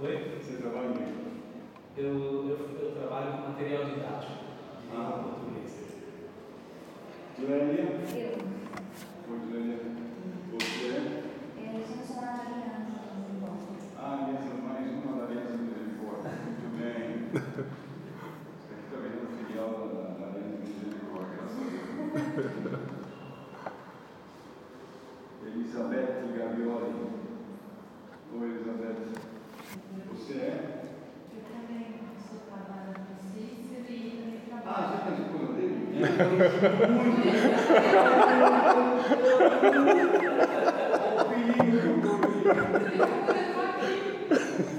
Oi? Você trabalha em quê? Eu, eu, eu trabalho com material didático de Ah. portuguesa. Lélia? Eu. Oi, Lélia. Você é? Eu sou funcionária de aliança do Bom. Ah, aliança, mais uma da Aliança Misericórdia. Muito bem. Isso aqui também é uma filial da, da Aliança Misericórdia, graças a Deus. Elizabeth Gavioli. Oi, Elizabeth. Você é? Eu também sou trabalho no Cícero e também Ah, trabalho. você é a esposa dele?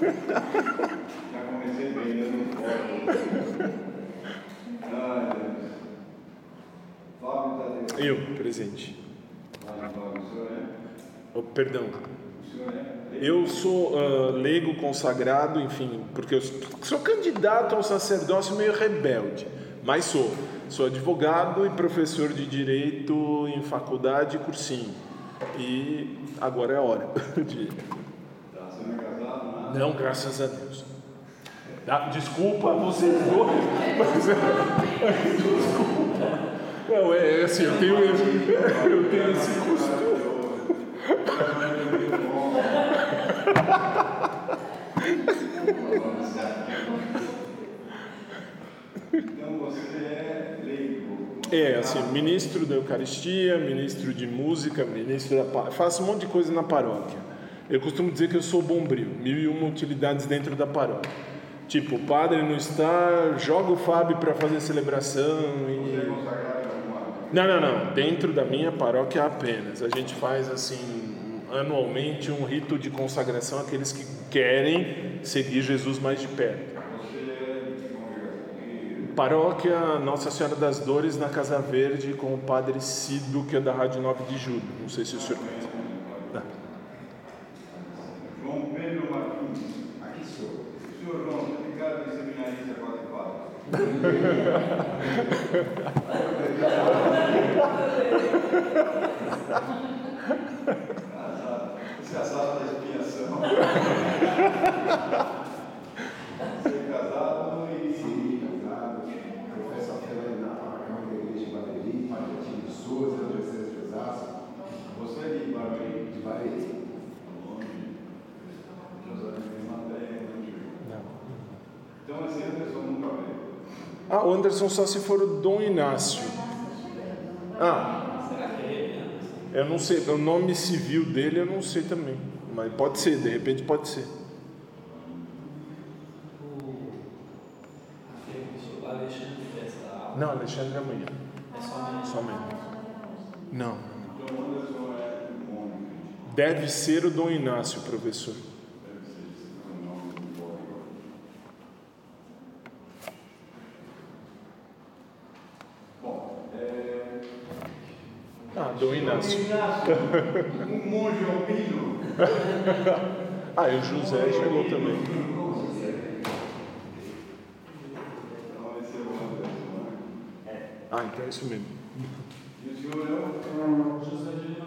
Já comecei bem, dando fora. Ai, Deus. Fábio Tadeu. Eu, presente. Fala, Fábio, o senhor é? Oh, perdão. É? Eu sou ah, leigo consagrado, enfim, porque eu sou candidato ao sacerdócio meio rebelde, mas sou. Sou advogado e professor de direito em faculdade e cursinho. E agora é a hora de. Não é graças a Deus. Desculpa vocês dois, mas desculpa. Não, é, é assim, eu tenho, eu tenho esse costume. Então você é leigo. É, assim, ministro da Eucaristia, ministro de música, ministro da faço um monte de coisa na paróquia. Eu costumo dizer que eu sou bombril, mil e uma utilidades dentro da paróquia. Tipo, o padre não está, joga o Fábio para fazer celebração é e alguma não, não, não. Dentro da minha paróquia apenas. A gente faz assim anualmente um rito de consagração àqueles que querem seguir Jesus mais de perto. E Paróquia Nossa Senhora das Dores na Casa Verde com o Padre Cido, que é da Rádio 9 de Julho. Não sei se o senhor conhece. Tá. João Pedro Martins. Aqui sou. Senhor João, cara de seminarista quase padre. Casado. É sala da expiação. Você é casado e. Sim, casado, professo a fé na Câmara da Igreja de Barueri, Martim de Souza, Diocese de Osasco, Você é de Barueri? de Barueri. Longe. Não. Então esse Anderson nunca veio. Ah, o Anderson só se for o Dom Inácio. Ah, Será que é ele? Anderson? Eu não sei. O nome civil dele eu não sei também. Mas pode ser, de repente pode ser. O. Alexandre Festa. Não, Alexandre amanhã. É. Não. Então é um homem. Deve ser o Dom Inácio, professor. Deve ser esse o nome do código. Bom, é. Ah, Dom Inácio. Inácio, um monge albino. Ah, e o José chegou também. Ah, então é isso mesmo. E o senhor é o José de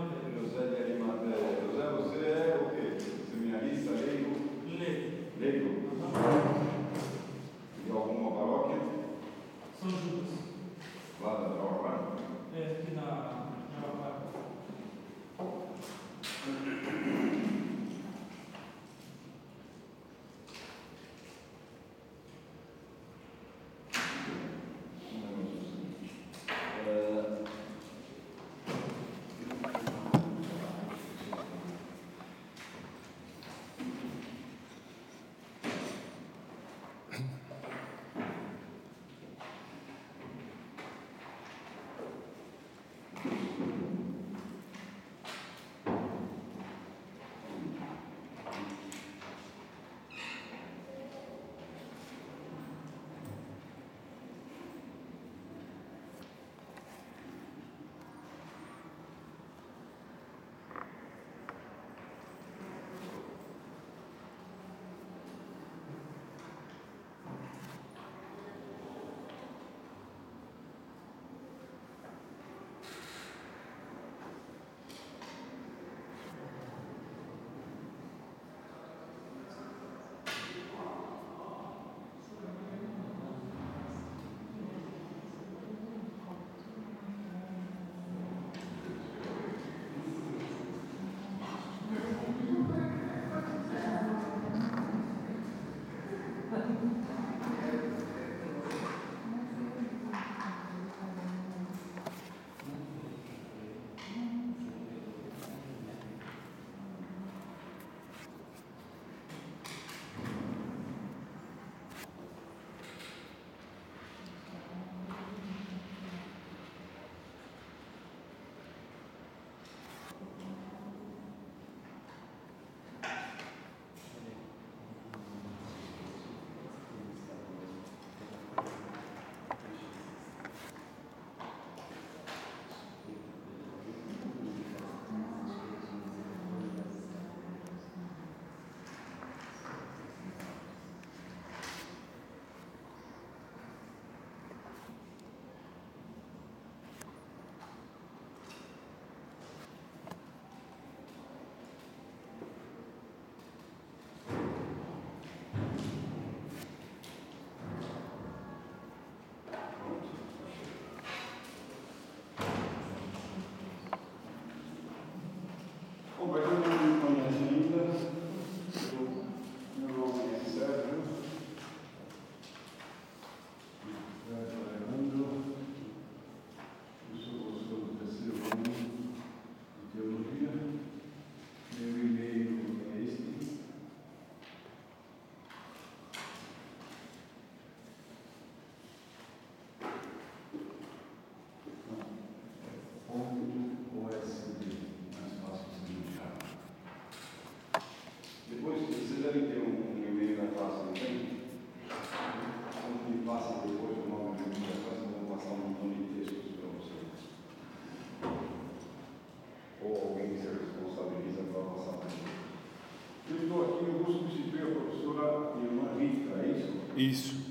Isso.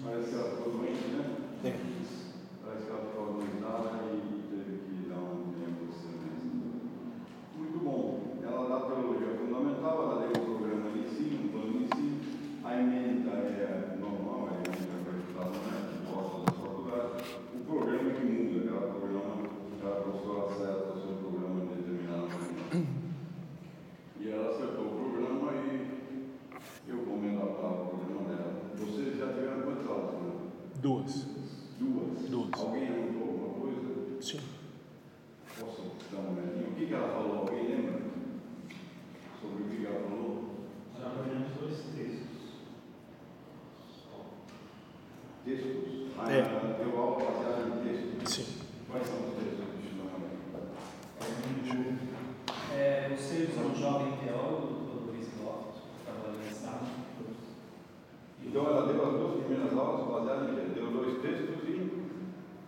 Então ela deu as duas primeiras aulas baseadas em quê? Deu dois textos e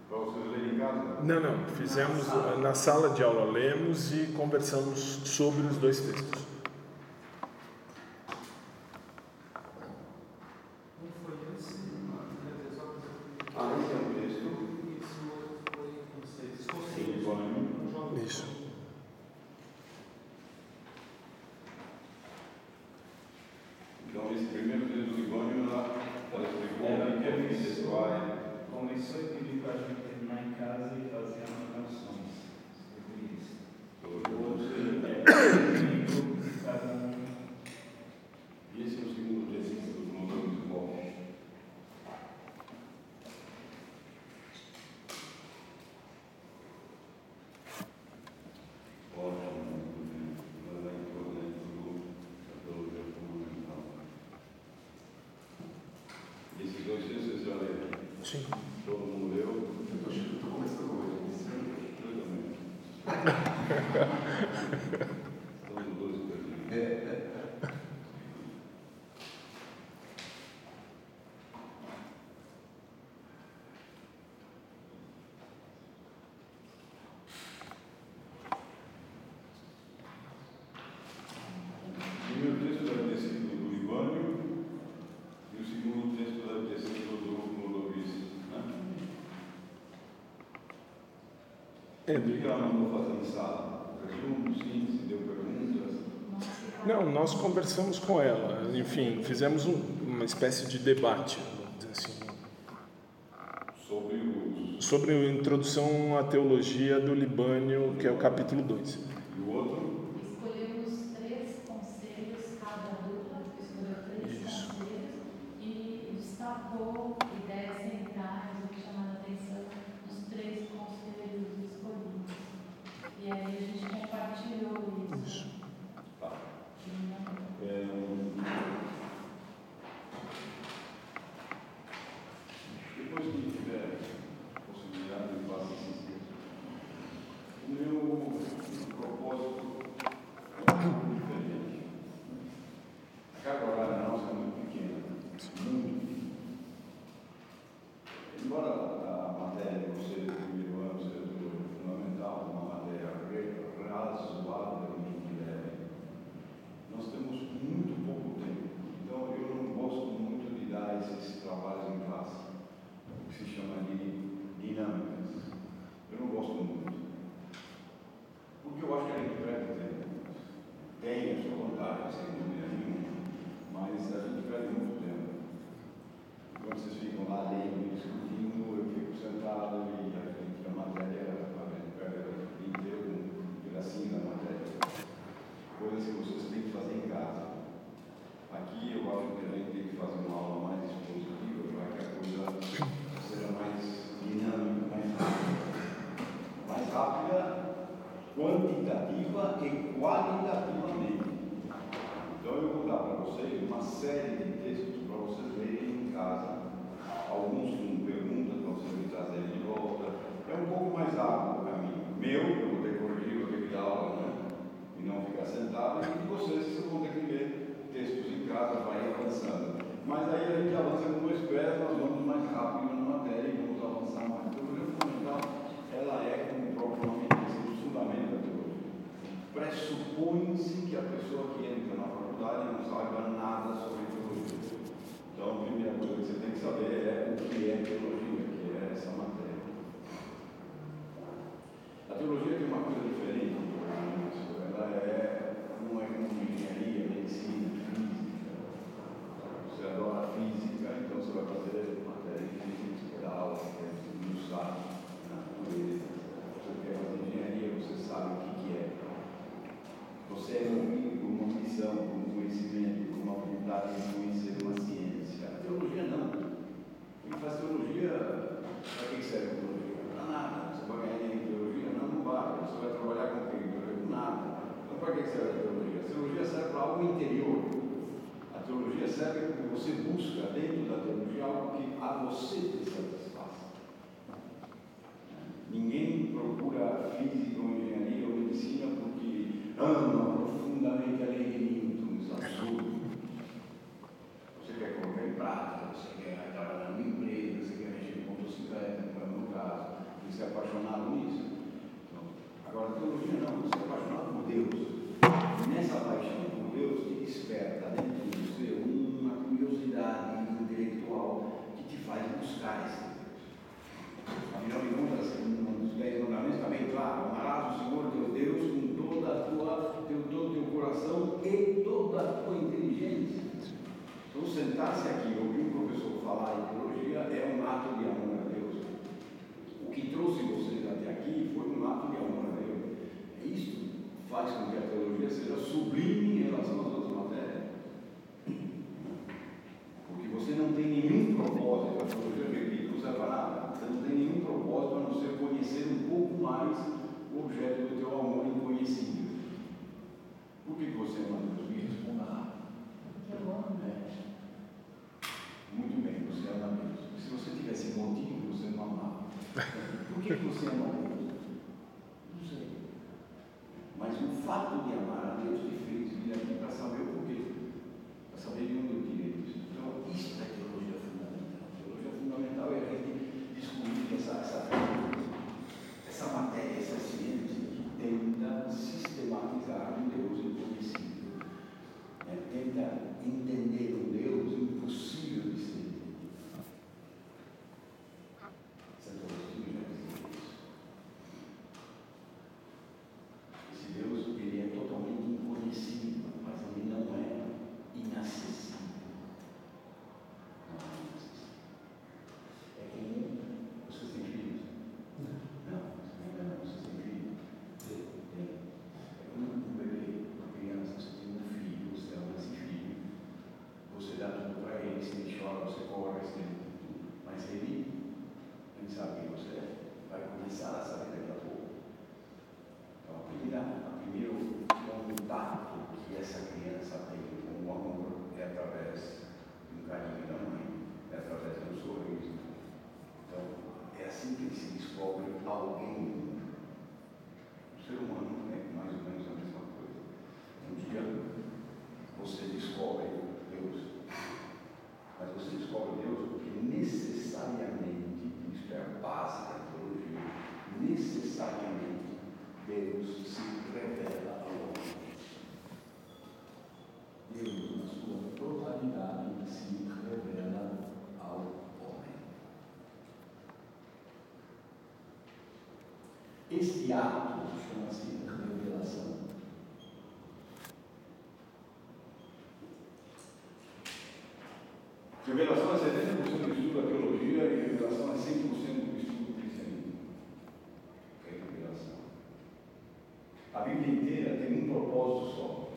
para vocês lerem em casa? Não, não. Fizemos na sala de aula, lemos e conversamos sobre os dois textos. É, por que ela mandou fazer em sala? Resumo, síntese, deu perguntas? Não, nós conversamos com ela. Enfim, fizemos um, uma espécie de debate, vamos dizer assim. Sobre. Sobre a introdução à teologia do Libânio, que é o capítulo 2. não sabe nada sobre teologia. Então, a primeira coisa que você tem que saber é o que é teologia. Ato chama-se revelação. Revelação é 70% do estudo da teologia e revelação é 100% do estudo do cristianismo. É revelação. A Bíblia inteira tem um propósito só: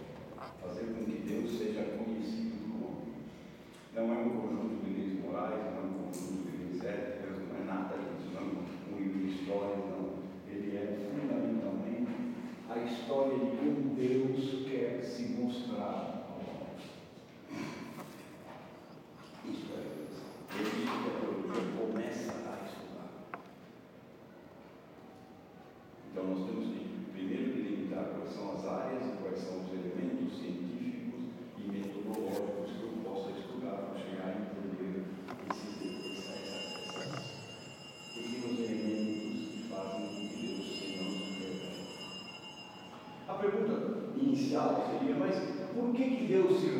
fazer com que Deus seja conhecido do homem. Não é um conjunto de leis morais, não é um conjunto de leis éticas, não é nada disso, não é um livro de história, não. Ele é fundamentalmente a história de como Deus quer se mostrar ao homem. Isso é revelação. É isso que a teologia começa a estudar. Então nós temos que primeiro delimitar quais são as áreas e quais são os elementos científicos e metodológicos que eu possa estudar para chegar a entender esses, essa, essa, essas pequenos elementos que fazem com que Deus se nos revele. A pergunta inicial seria, mas por que, que Deus se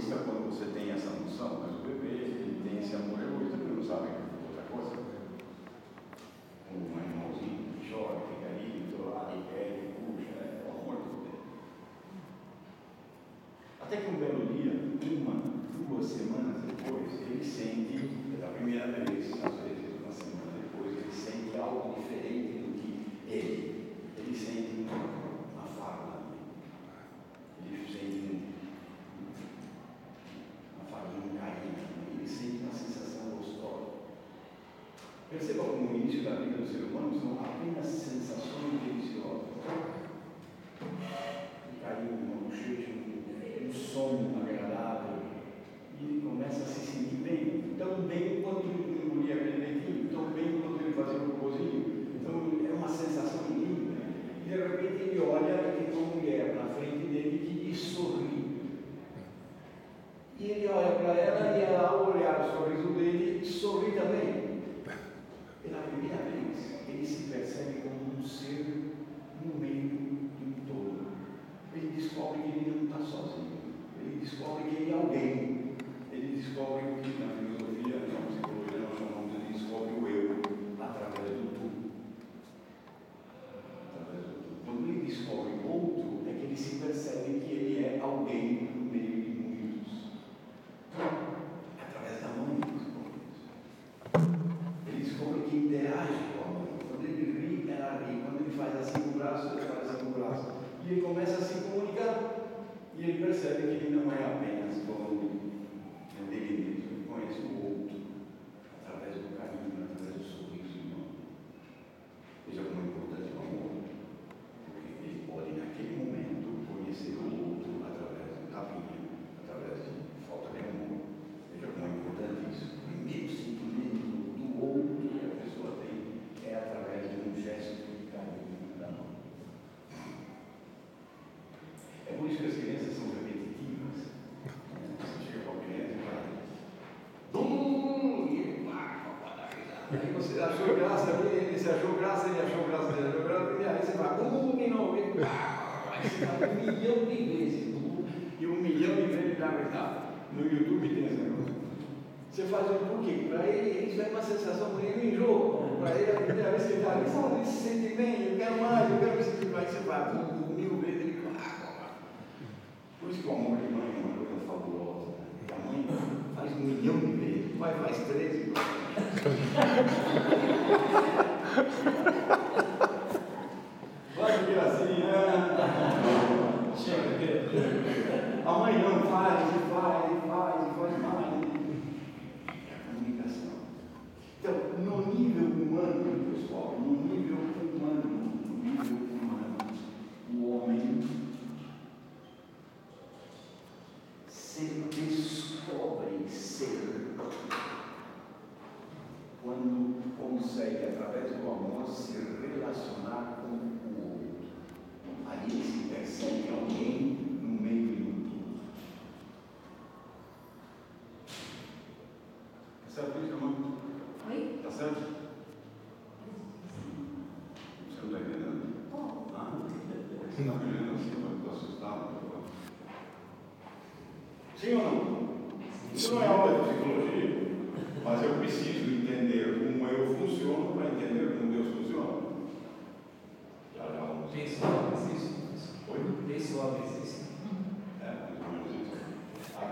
Egoísta quando você tem essa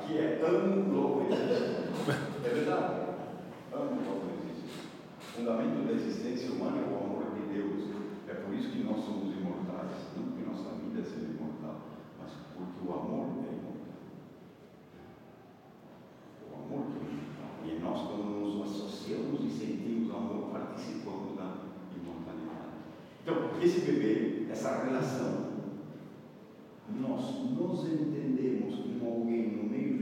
que é ângulo existe. É verdade. Ângulo existe. O fundamento da existência humana é o amor de Deus. É por isso que nós somos imortais. Não porque nossa vida seja imortal, mas porque o amor é imortal. O amor que é imortal. E nós, quando nos associamos e sentimos amor, participamos da imortalidade. Então, esse bebê, essa relação, nós nos entendemos como alguém no meio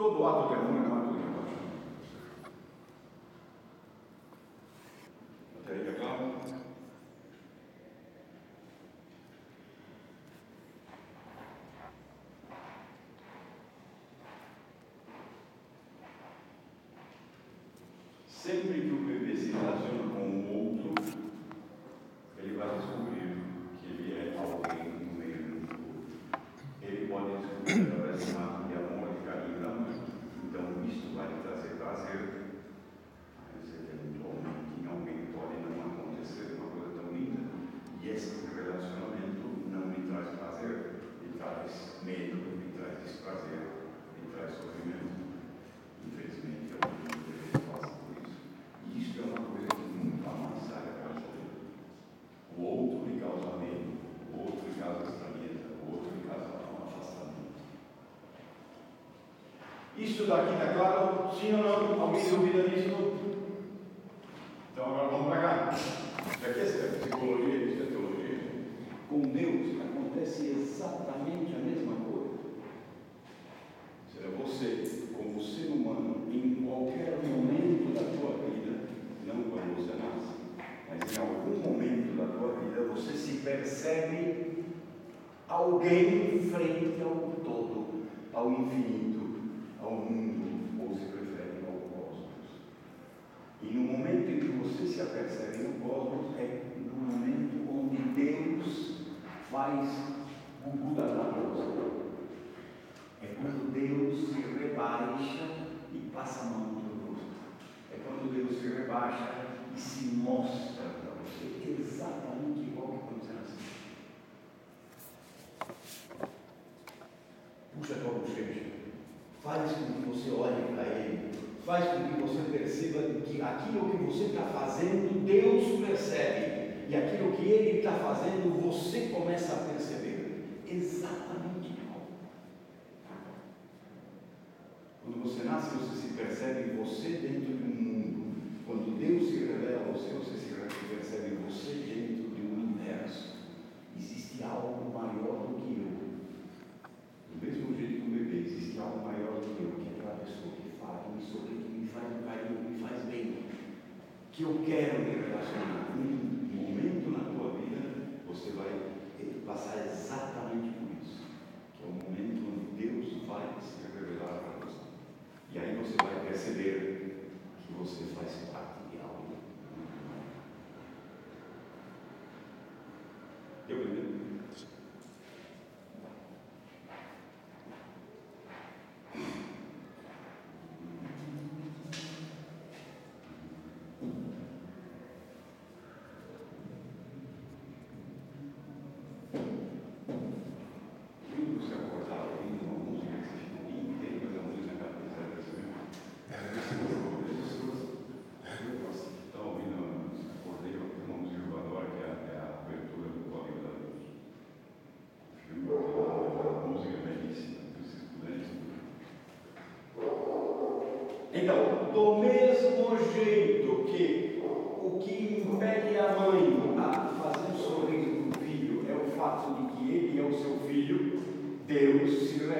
Todo ato de amor é um ato de rebaixamento. Até aí é claro? Sempre que o bebê se relaciona com o outro, ele vai descobrir que ele é alguém no meio do outro. Ele pode descobrir através de um ato de amor e carinho da mãe. Então, isso vai lhe trazer prazer. Mas, eventualmente, em alguém pode não acontecer uma coisa tão linda. E esse relacionamento não lhe traz prazer, lhe traz medo, lhe traz desprazer, lhe traz sofrimento. Infelizmente, alguns bebês passam por isso. E isso é uma coisa que nunca mais sai da casa dele. O outro lhe causa medo, o outro lhe causa estranheza, o outro lhe causa um afastamento. Isso daqui está claro?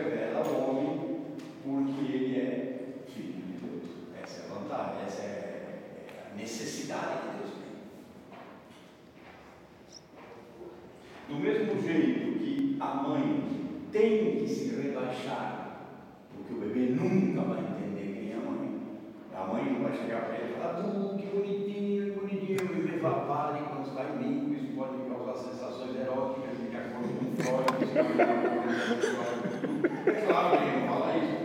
Revela ao homem porque ele é filho de Deus. Essa é a vantagem, essa é a necessidade de Deus. Do mesmo jeito que a mãe tem que se rebaixar, porque o bebê nunca vai entender quem é a mãe. A mãe não vai chegar para ele e falar, tu, que bonitinho, que bonitinho, o bebê está em mim, isso pode causar sensações eróticas de acordo com Freud. Claro que não fala isso,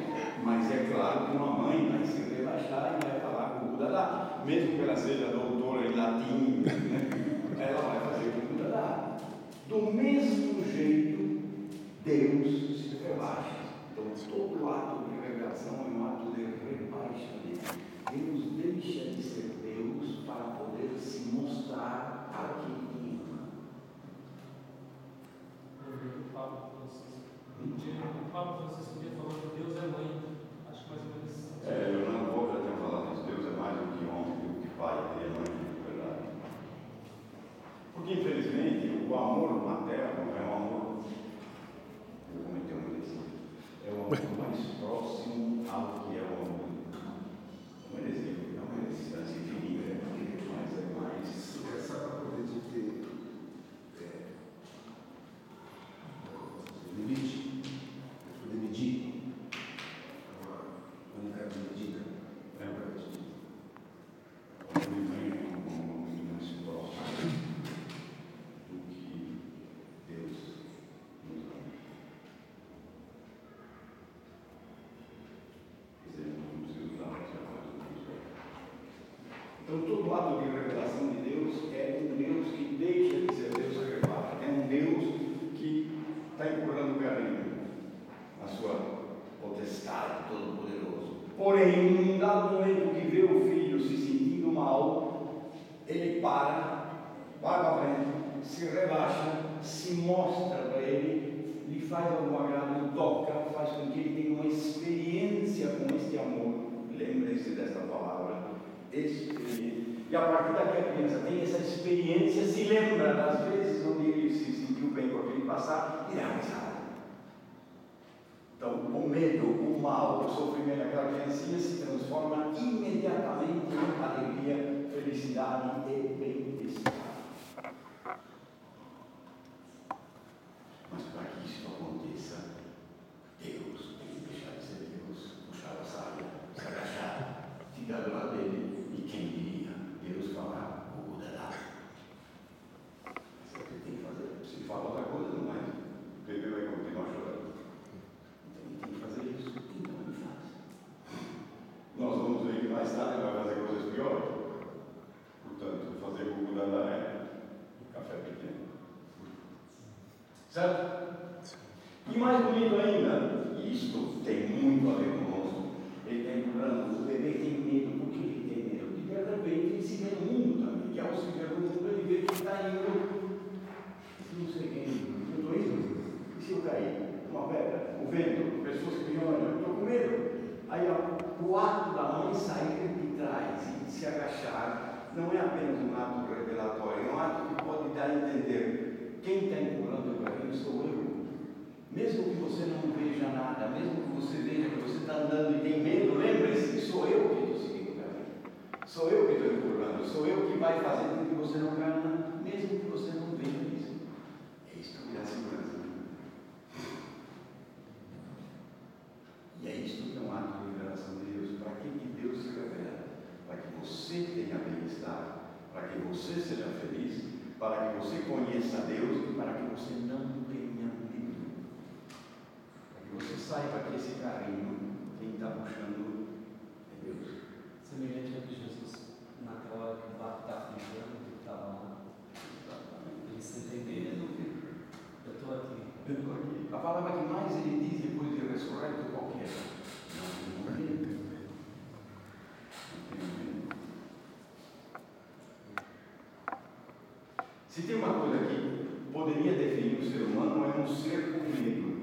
mas é claro que uma mãe vai se rebaixar e vai falar com o Buda mesmo que ela seja doutora em latim, né? ela vai fazer com o Buda do mesmo jeito, Deus se rebaixa. Então, todo ato de revelação é um ato de rebaixamento. Deus deixa de ser Deus para poder se mostrar a quem ama. O Papa O Papa Francisco falou que Deus é mãe. Acho que mais ou menos. assim. É, já falado isso. Deus é mais do que homem, do que pai, é mãe, de verdade. Porque, infelizmente, o amor materno é um amor. Eu. É o amor mais próximo ao que é o amor. Não é heresia, é uma distância infinita, mas é mais. Essa para poder de ter é, limite, poder medir uma unidade de medida. É verdade. O amor é um amor muito mais próximo do que Deus nos ama. Quer dizer, não preciso dar mais Então, todo ato de revelação de Deus é um Deus que deixa de ser Deus e revela. É um Deus que está empurrando o caminho na sua potestade todo-poderoso. Porém, num dado momento que vê o filho se sentindo mal, ele para, vai para frente, se rebaixa, se mostra para ele, lhe faz algum agrado, toca, faz com que ele tenha uma experiência com este amor. Lembre-se desta palavra, experiência. E a partir daqui a criança tem essa experiência, se lembra das vezes onde ele se sentiu bem com aquele passado e dá risada. Então, o medo, o mal, o sofrimento daquela criancinha se transforma imediatamente em alegria, felicidade e bem-estar. Mas para que isso aconteça, Deus tem que deixar de ser Deus, puxar a saia, se dele e quem diria, Deus falar, o Buda lá. Isso é o que tem que fazer. Se falar outra coisa, não vai. O bebê vai continuar chorando. Então ele tem que fazer isso, então ele faz. Nós vamos ver que mais tarde vai fazer coisas piores. Portanto, fazer o Buda lá é café pequeno. Certo? E mais bonito ainda, isto tem muito a ver conosco. Ele está empurrando, o bebê tem medo, por que ele tem medo? Porque de repente ele se vê no mundo também. E ao se ver no mundo, ele vê que está indo. Não sei quem, eu estou indo. E se eu cair? Uma pedra, o vento, pessoas que me olham, estou com medo. Aí ó, o ato da mãe sair de trás e se agachar não é apenas um ato revelatório, é um ato que pode dar a entender quem está empurrando o carrinho sou eu. Mesmo que você não veja nada, mesmo que você veja que você está andando e tem medo, lembre-se sou eu que estou seguindo o caminho. Sou eu que estou empurrando, sou eu que vai fazer com que você não caia, nada, mesmo que você não veja isso. É isso que dá segurança. E é isso que é um ato de revelação de Deus. Para que, que Deus se revela? Para que você tenha bem-estar, para que você seja feliz, para que você conheça Deus e para que você não tenha medo. Para que você saiba que esse carinho, quem está puxando é Deus. Semelhante a que Jesus, naquela hora que o barco está afundando, ele estava lá, ele se entendendo, eu estou aqui. Eu estou aqui. A palavra que mais ele diz depois de ressurreto, qual que é? Não. Não. Se tem uma coisa que poderia definir o ser humano, é um ser com medo.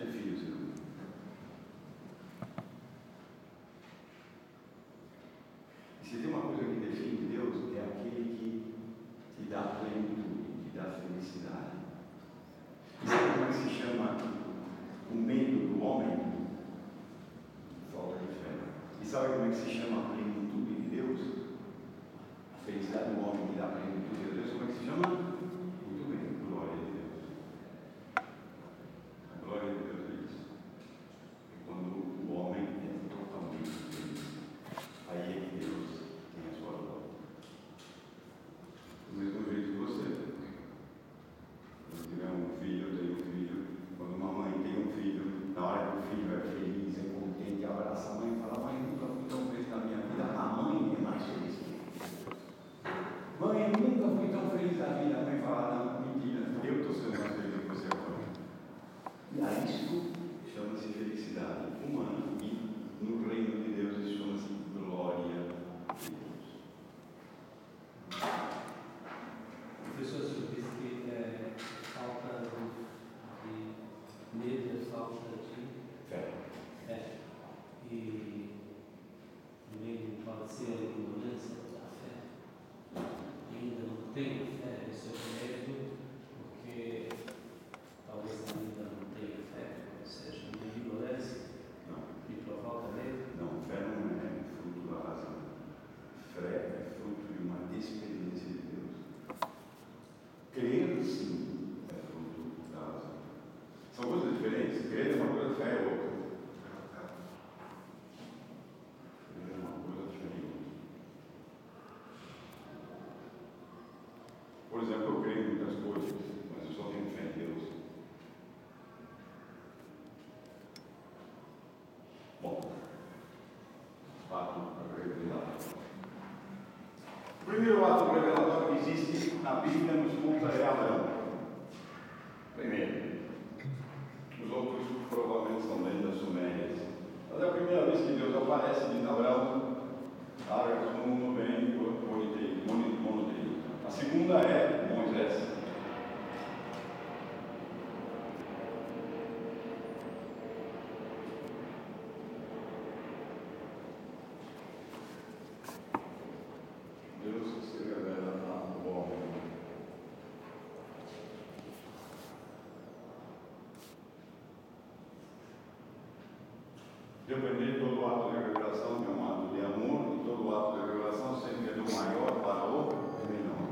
É ter filhos, irmão. E se tem uma coisa que define Deus, é aquele que te dá plenitude, te dá felicidade. E sabe é como é que se chama o medo do homem? Falta de fé. E sabe como é que se chama a plenitude de Deus? A felicidade do homem que dá plenitude. Depender todo ato de revelação, meu amado, de amor, e todo ato de revelação sempre é do maior para o menor.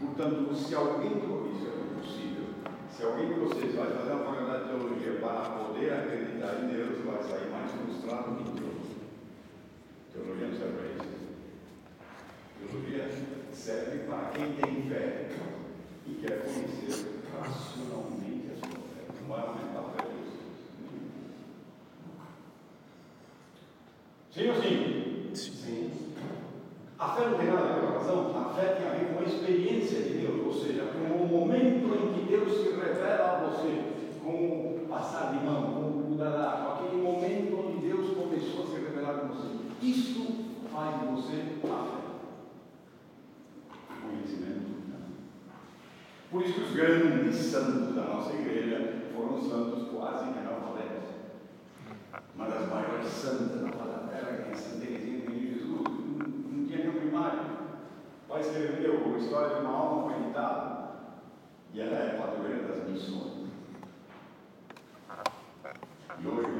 Portanto, se alguém, isso é impossível, se alguém de vocês vai fazer uma faculdade de teologia para poder acreditar em Deus, vai sair mais frustrado que Deus. Teologia não serve para isso. Teologia serve para quem tem fé e quer conhecer racionalmente a sua fé. Não vai aumentar a fé de vocês. Sim ou sim? Sim. A fé não tem nada a ver com a razão, a fé tem a ver com a experiência de Deus, ou seja, com o momento em que Deus se revela a você, com o passar de mão, com o mudar com aquele momento onde Deus começou a se revelar a você. Isso faz de você a fé. Conhecimento. né? Por isso que os grandes santos da nossa igreja foram santos quase que analfabetos. Uma das maiores santas da face da terra, que é Santa Teresinha de Jesus, não, não tinha nenhum primário. Pai escreveu a história de uma alma foi editada. E ela é padroeira das missões. E hoje,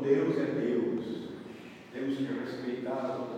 Deus é Deus. Temos que respeitar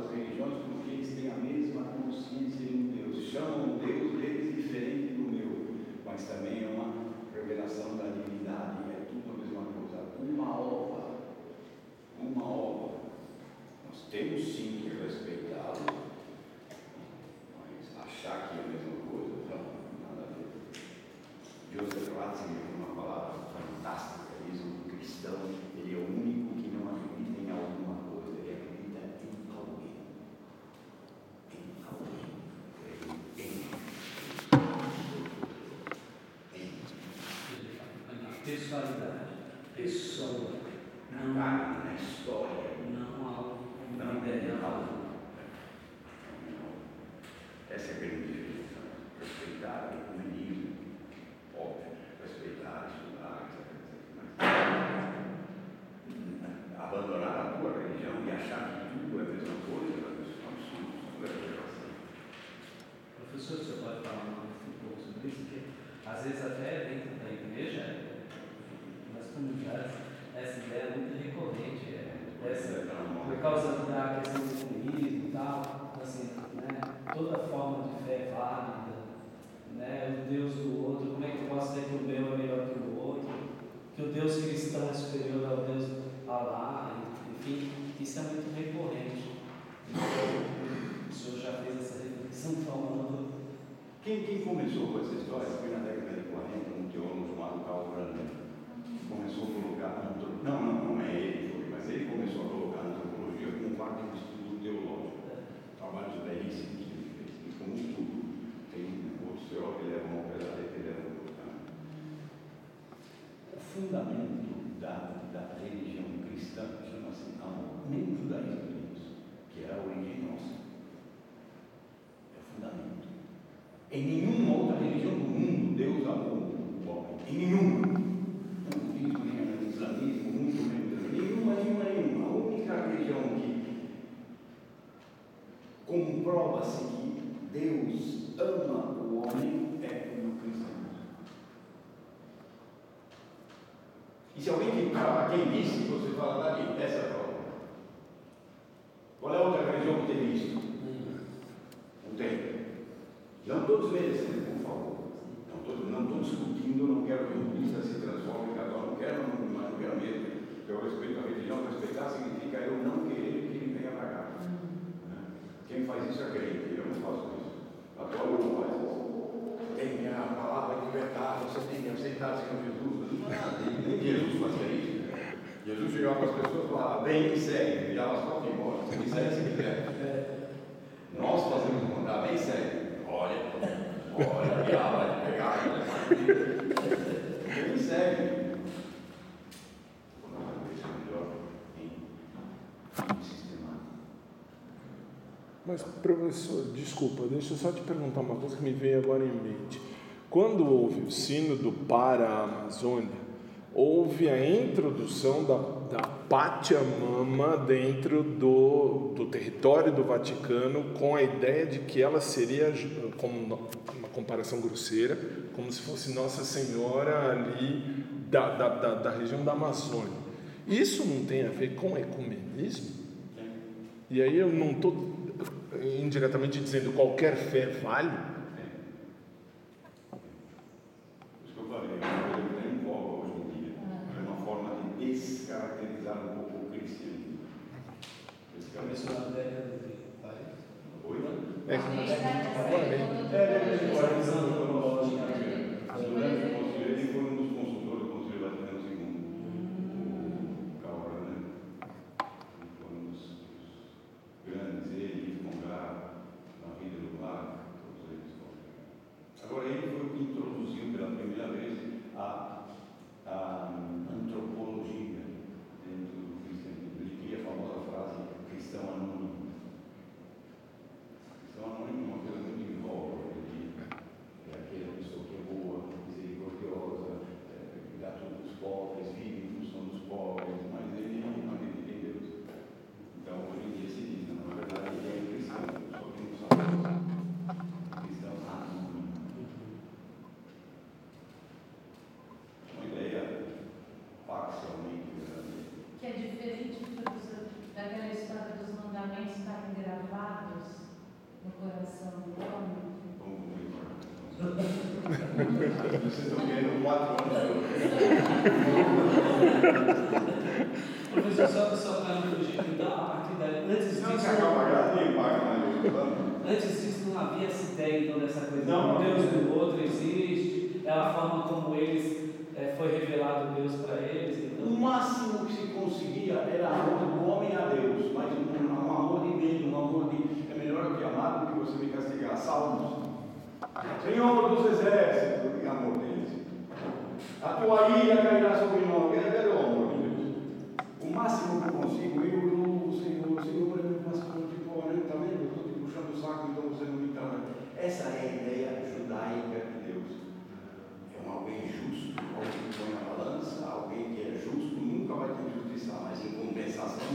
desculpa, deixa eu só te perguntar uma coisa que me veio agora em mente. Quando houve o sínodo para a Amazônia, houve a introdução da, da Pachamama dentro do, do território do Vaticano com a ideia de que ela seria, como uma comparação grosseira, como se fosse Nossa Senhora ali da, da, da, da região da Amazônia. Isso não tem a ver com ecumenismo? E aí eu não estou indiretamente dizendo qualquer fé vale? Isso que eu falei, é um cola hoje em dia. É uma forma de descaracterizar um pouco o cristianismo. Começou na década de Oi? É, é, é, é, é, é, é, é, é, system. A tua ira cairá sobre nós. Ele é amor de Deus. O máximo que eu consigo, eu louvo o Senhor. O Senhor é meu pastor, tipo, olha, está vendo? Eu estou te puxando o saco, então você não me trata. Essa é a ideia judaica de Deus. É um alguém justo, alguém que põe a balança, alguém que é justo, nunca vai te injustiçar, mas em compensação,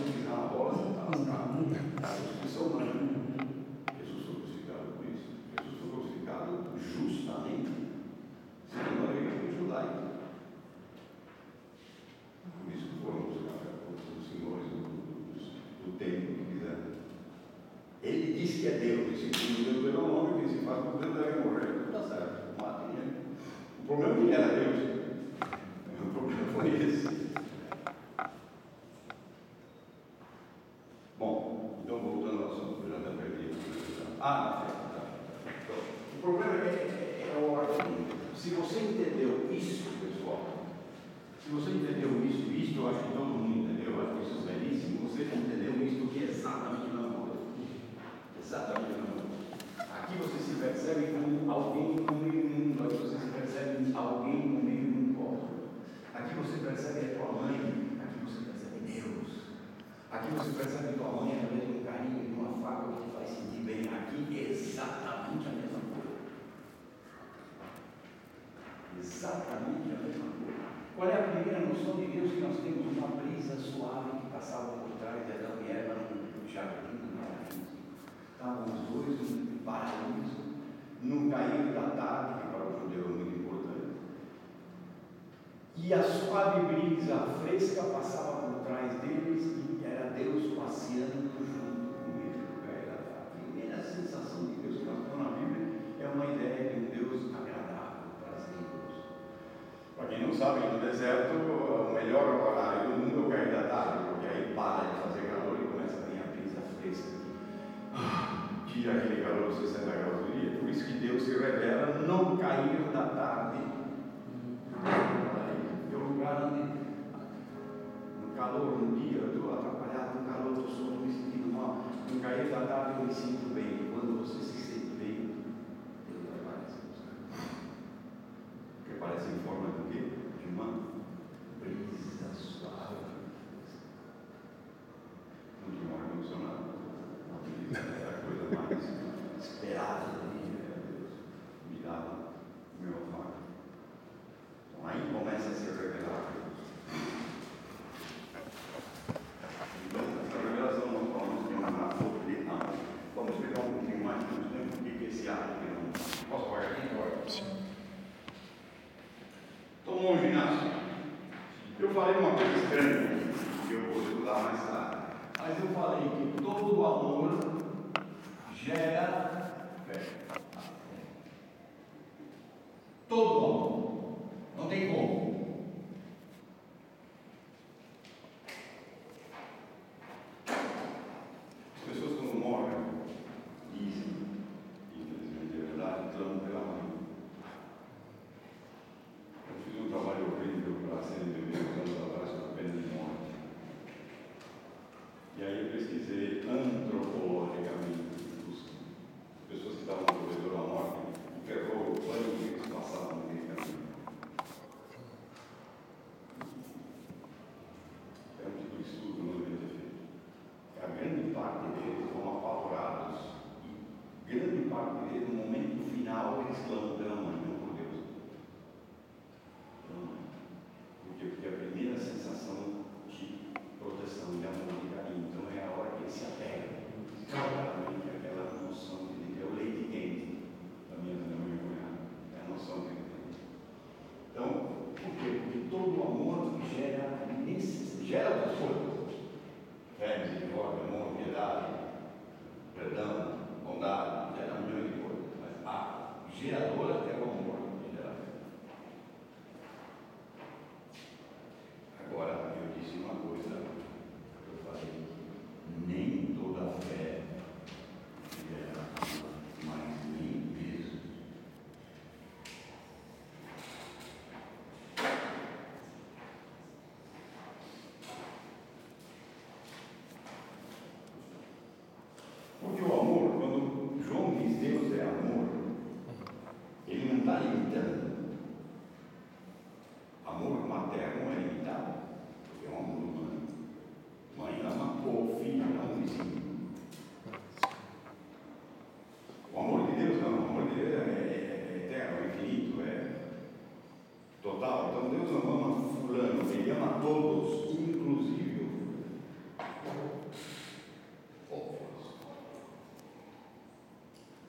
me sinto bem.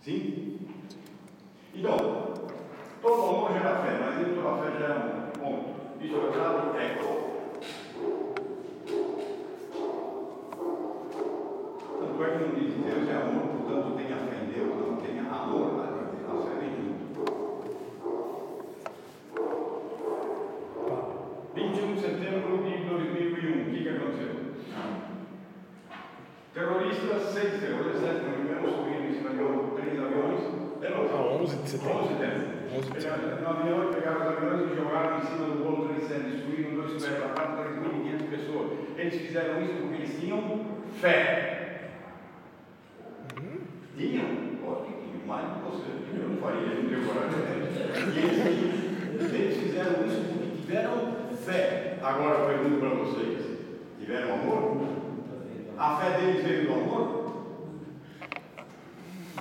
Sim? Tinham? Pode que tinham, mais você. Eu não faria, eu não tenho coragem. E eles, eles fizeram isso porque tiveram fé. Agora eu pergunto para vocês: tiveram amor? A fé deles veio do amor?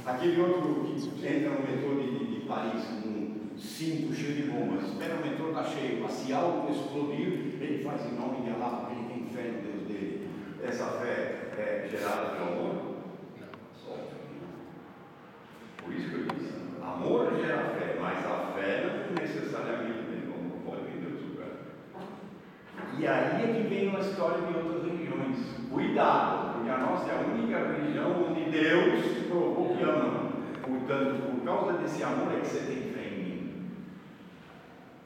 Aquele outro que entra no metrô de, de, de Paris com cinto cheio de bombas, espera o metrô está cheio, para se auto-explodir, ele faz em nome de Allah, porque ele tem fé no Deus dele. Essa fé é gerada pelo amor? Só. Por isso que eu disse, amor gera fé, mas a fé não necessariamente vem do amor, pode vir de outro lugar. E aí é que vem uma história de outras religiões. Cuidado, porque a nossa é a única religião onde Deus provou que ama. Portanto, por causa desse amor é que você tem fé em mim.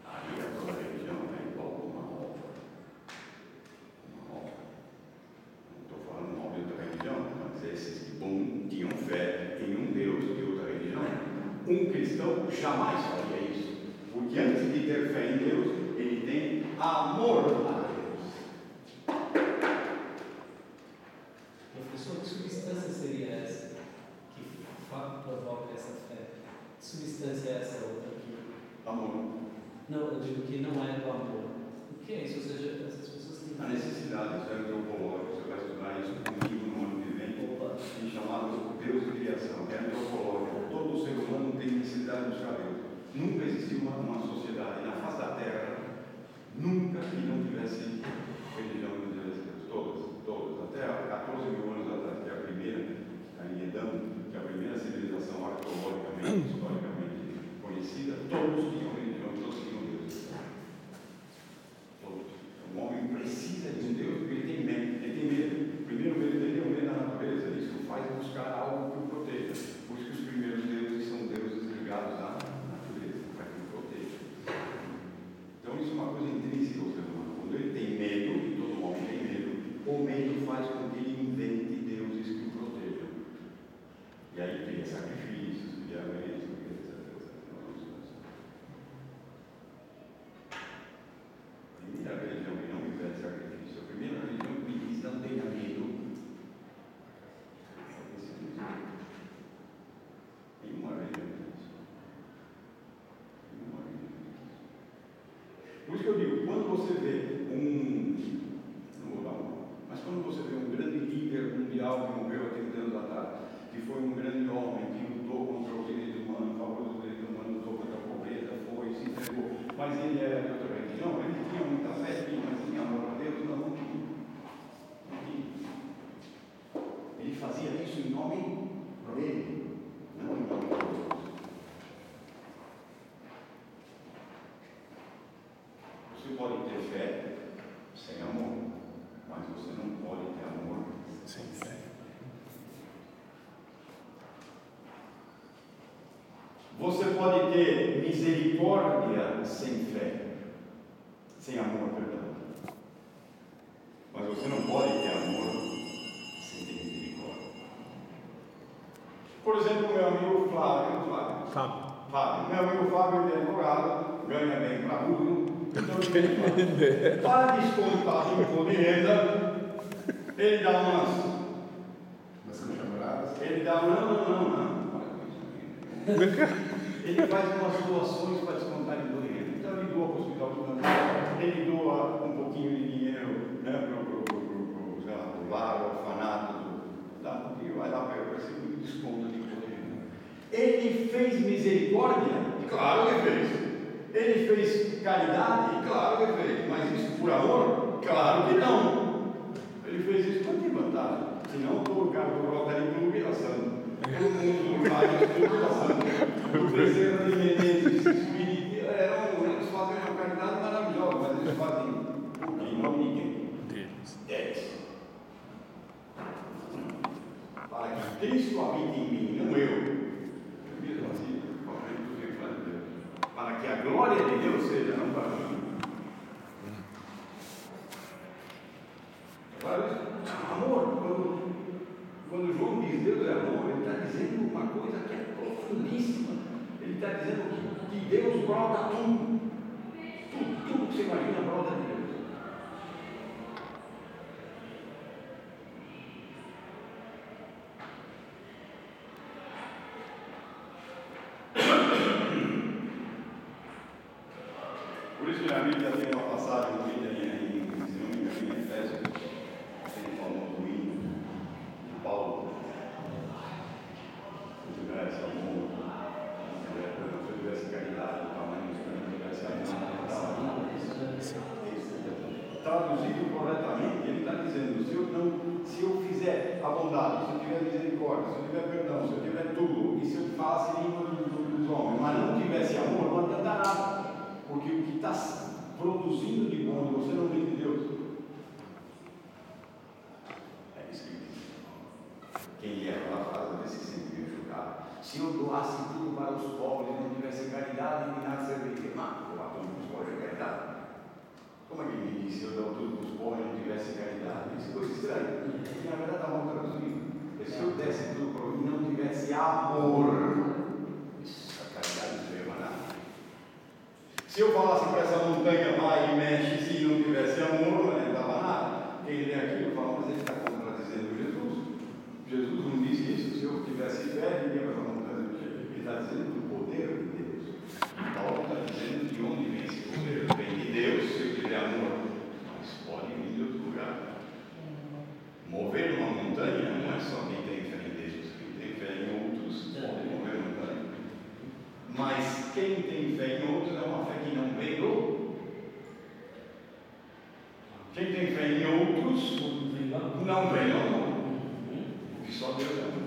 Aí a tua religião é igual a uma obra. Uma obra. Não estou falando mal de outra religião, mas esses que bom, tinham fé em um Deus de outra religião. Um cristão jamais faria isso. Porque antes de ter fé em Deus, ele tem amor a Deus. Professor, que substância seria essa que provoca essa fé? Que substância é essa outra aqui? Amor. Não, eu digo que não é do amor. O que é isso? Ou seja, essas pessoas têm A necessidade, isso é antropológico, você vai estudar isso comigo no ano que vem, em chamado Deus de criação, que é antropológico. Todo ser humano tem necessidade de buscar Deus. Nunca existiu uma, uma sociedade na face da Terra, nunca que não tivesse religião e não tivesse Deus. Todas, todas. Até há 14 mil anos atrás, que é a primeira, a em Edão, que é a primeira civilização arqueologicamente, historicamente conhecida, todos tinham religião, todos tinham Deus. Todos. O homem precisa de um Deus porque ele tem medo. Ele tem medo. O primeiro medo dele é o medo da natureza. Isso faz buscar algo que o proteja. Por isso que os primeiros deuses são deuses ligados à natureza, para que o proteja. Então isso é uma coisa intrínseca ao ser humano. Quando ele tem medo, e todo homem tem medo, o com que ele invente deuses que o protejam. E aí cria sacrifícios, cria leis, cria etc, etc. Nós vamos começar. A primeira religião que não impede sacrifício, a primeira religião que diz não tenha medo. é esse Deus. Nenhuma religião diz isso. Nenhuma religião diz isso. Por isso que eu digo, quando você vê um. Não vou dar um nome, mas quando você vê um grande líder mundial que morreu há 30 anos atrás, que foi um grande homem que lutou contra o direito humano, a favor do direito humano, lutou contra a pobreza, foi, se entregou, mas ele era de outra religião, ele tinha muita fé, tinha, mas tinha amor a Deus, não, não tinha. Não tinha. Ele fazia isso em nome dele, não em nome de Deus. Você pode ter fé sem amor, mas você não pode ter amor Sem fé. Você pode ter misericórdia sem fé, sem amor, perdão. Mas você não pode ter amor sem ter misericórdia. Por exemplo, meu amigo Flávio, Flávio, Fábio. Fábio, meu amigo Fábio ele é advogado, ganha bem para tudo. Então, o que ele faz? para descontar o imposto de renda, ele dá umas Mas são namoradas? ele dá, não, não, não, não. Para com isso. Ele faz umas doações para descontar em do dinheiro. Então ele doa para o hospital do Câncer, ele doa um pouquinho de dinheiro né, para o lar, o orfanato do, dispondo de corrigir. Ele fez misericórdia? Claro que fez. Ele fez caridade? Claro que fez. Mas isso por amor? Claro que não. Ele fez isso para ter vantagem. Senão todo o Rotary era santo. Todo mundo faz tudo era santo. O Bezerra de Menezes, Espírito, eram, eles fazem uma caridade maravilhosa, mas eles fazem e não ninguém. Deles. Dez. Para que Cristo habite em mim, não eu. Mesmo assim. Para que a glória de Deus seja, não para mim. Agora, amor, quando, quando João diz Deus é amor, ele está dizendo uma coisa que é profundíssima. Ele está dizendo que, que Deus brota tudo. Tudo, tudo que você imagina brota de Deus. Por isso que na Bíblia tem uma passagem no fim da linha em, se não me engano, em Efésios, tem o famoso hino de Paulo. Se tivesse amor, se eu tivesse caridade, o tamanho se eu tivesse amor, Traduzido corretamente, ele está dizendo: se eu, não, se eu fizer a bondade, se eu tiver misericórdia, se eu tiver perdão, se eu tiver tudo, e se eu falasse língua dos, dos homens, mas não tivesse amor, não adianta nada. Porque o que está produzindo de bom você não vem de Deus. É isso que diz. Quem lê aquela frase vai se sentir meio chocado. Se eu doasse tudo para os pobres e não tivesse caridade, de nada serviria. Mas, doar tudo para os pobres é caridade. Como é que ele diz se eu dou tudo para os pobres e não tivesse caridade? Isso é coisa estranha. Porque na verdade está mal traduzido. É se eu desse tudo para mim e não tivesse amor, isso, a caridade não seria nada. Se eu falasse para essa montanha, vai e mexe, se não tivesse amor, não adiantava nada. Quem lê aquilo fala, mas ele está contradizendo Jesus. Jesus não disse isso. Se eu tivesse fé, diria para essa montanha. Ele está dizendo do poder de Deus. Paulo está dizendo de onde vem esse poder. Vem de Deus, se eu tiver amor. Mas pode vir de outro lugar. Mover uma montanha não é só quem tem fé em Deus. Quem tem fé em outros pode mover montanha. Mas quem tem fé em outros é uma fé que não vem do. Quem tem fé outros não vem do amor. Porque só Deus é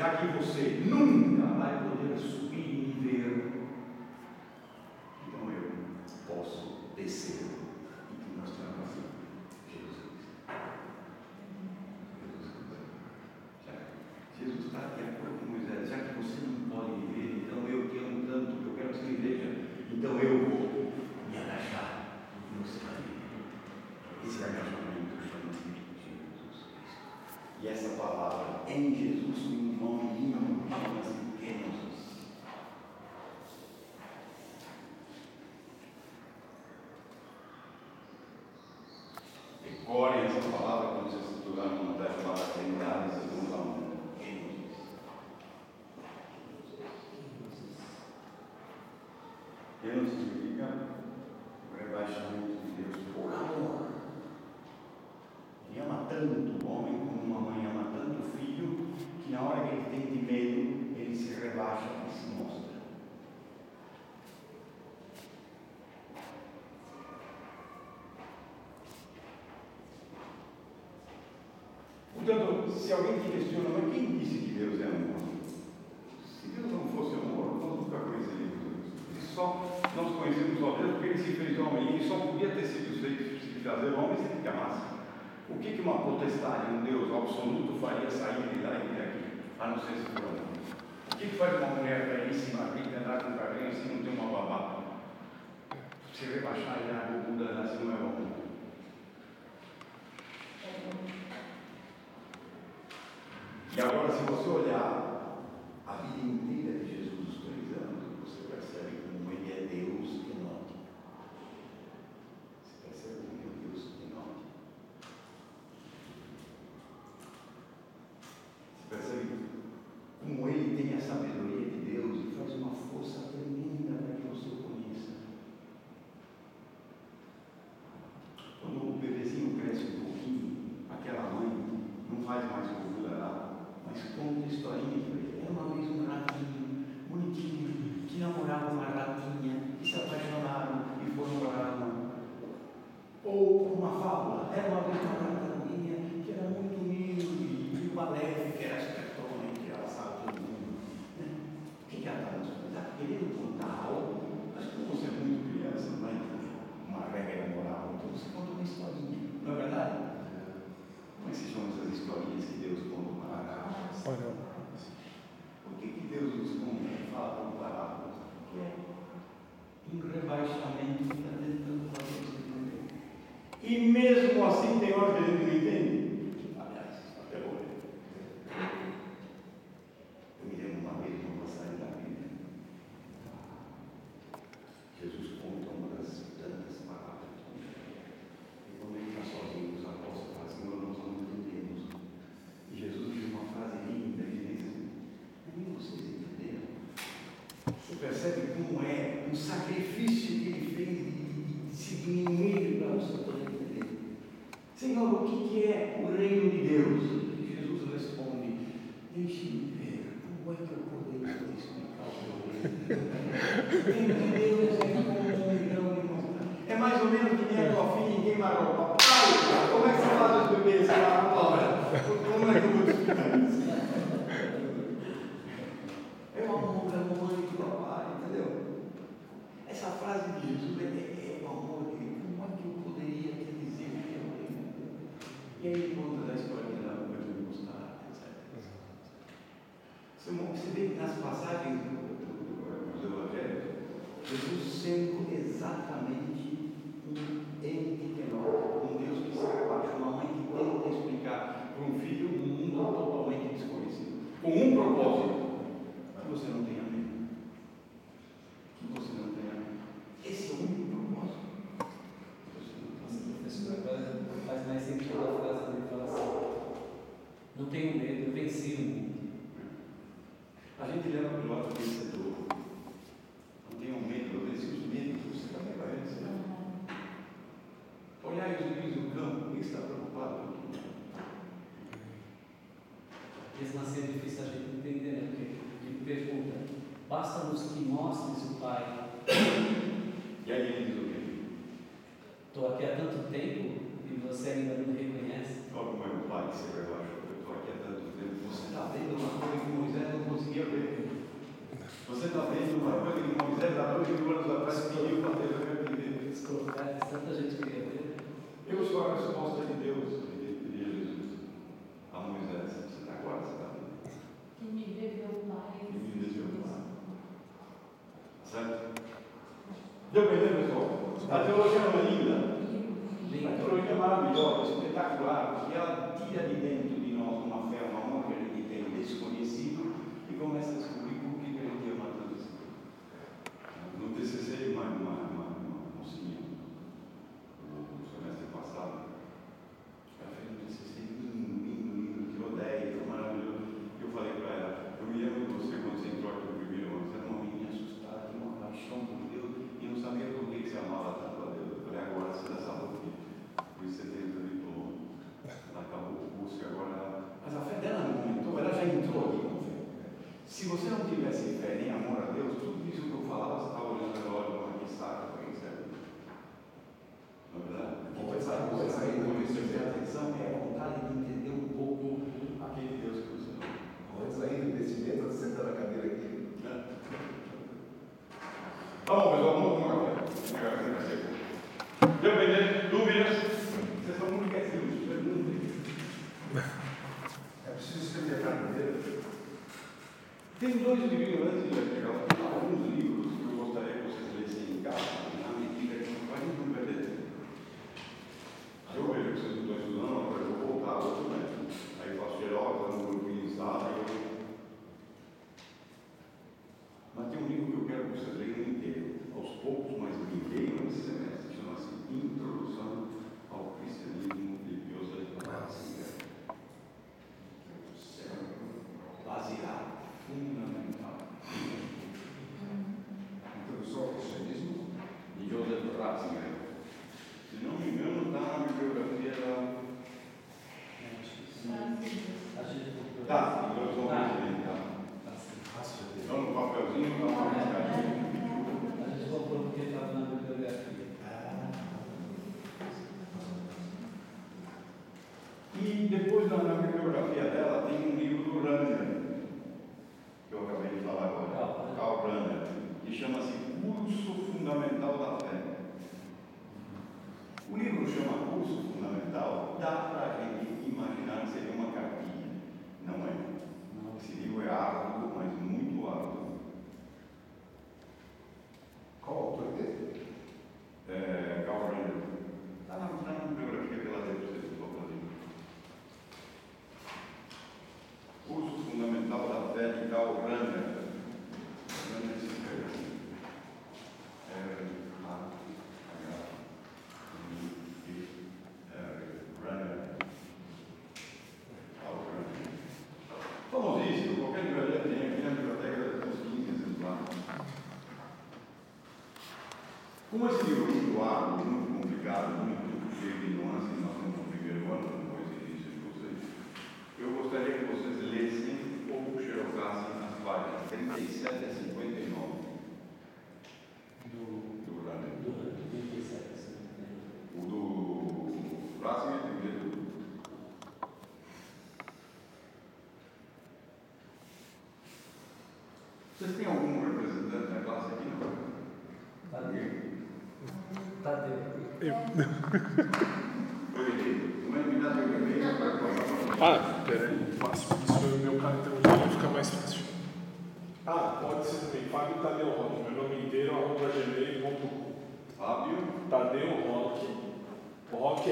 já que você praise God. se alguém te questiona, mas quem disse que Deus é amor? Se Deus não fosse amor, nós nunca conheceríamos Deus. Só, nós conhecemos o Deus porque ele se fez homem, ele só podia ter sido feito se fazer homem se ele te amasse. O que, uma potestade, um Deus absoluto, faria sair de lá e vir aqui, a não ser se for amor? O que, faz uma mulher belíssima, rica, andar com um carrinho se não tem uma babá? Se rebaixar já a bunda, assim não é homem. E allora si può solo a, a fini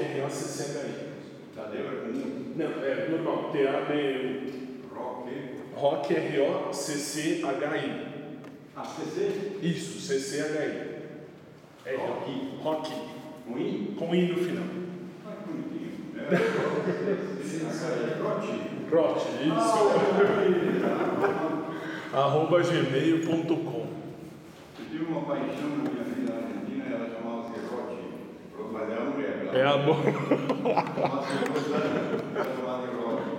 que é ROCCHI. Tadeu tá, é comum? Não, é normal. T-A-B-U. Rock. Rock R-O-C-C-H-I. Ah, CC? Isso, CCHI. É rock. Rock. Com I? Com I no final. Ah, que bonitinho. Né? É Rote. Rote, isso. Ah, Arroba gmail.com. Eu tive uma paixão na minha vida né? Mas é a mulher. É a mulher.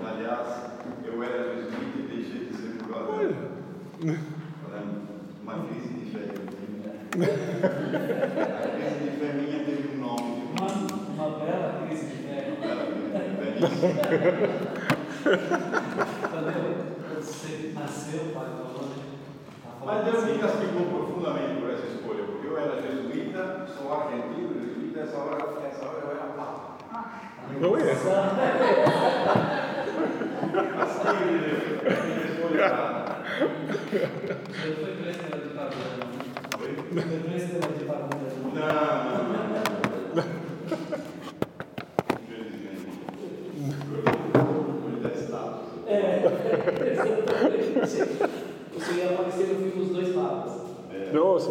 Aliás, eu era jesuíta e deixei de ser por causa Uma crise de fé. A crise de fé minha teve um nome. Uma, uma bela crise de fé. Você nasceu, o pai, Mas Deus me castigou profundamente por essa escolha, porque eu era jesuíta, sou argentino, nessa hora, nessa hora eu tá. era pá. Não é? Eu fui presidente de Pablo. Eu fui. Não, não. Exatamente. Conseguia aparecer no filme dos dois lados. É. Nossa.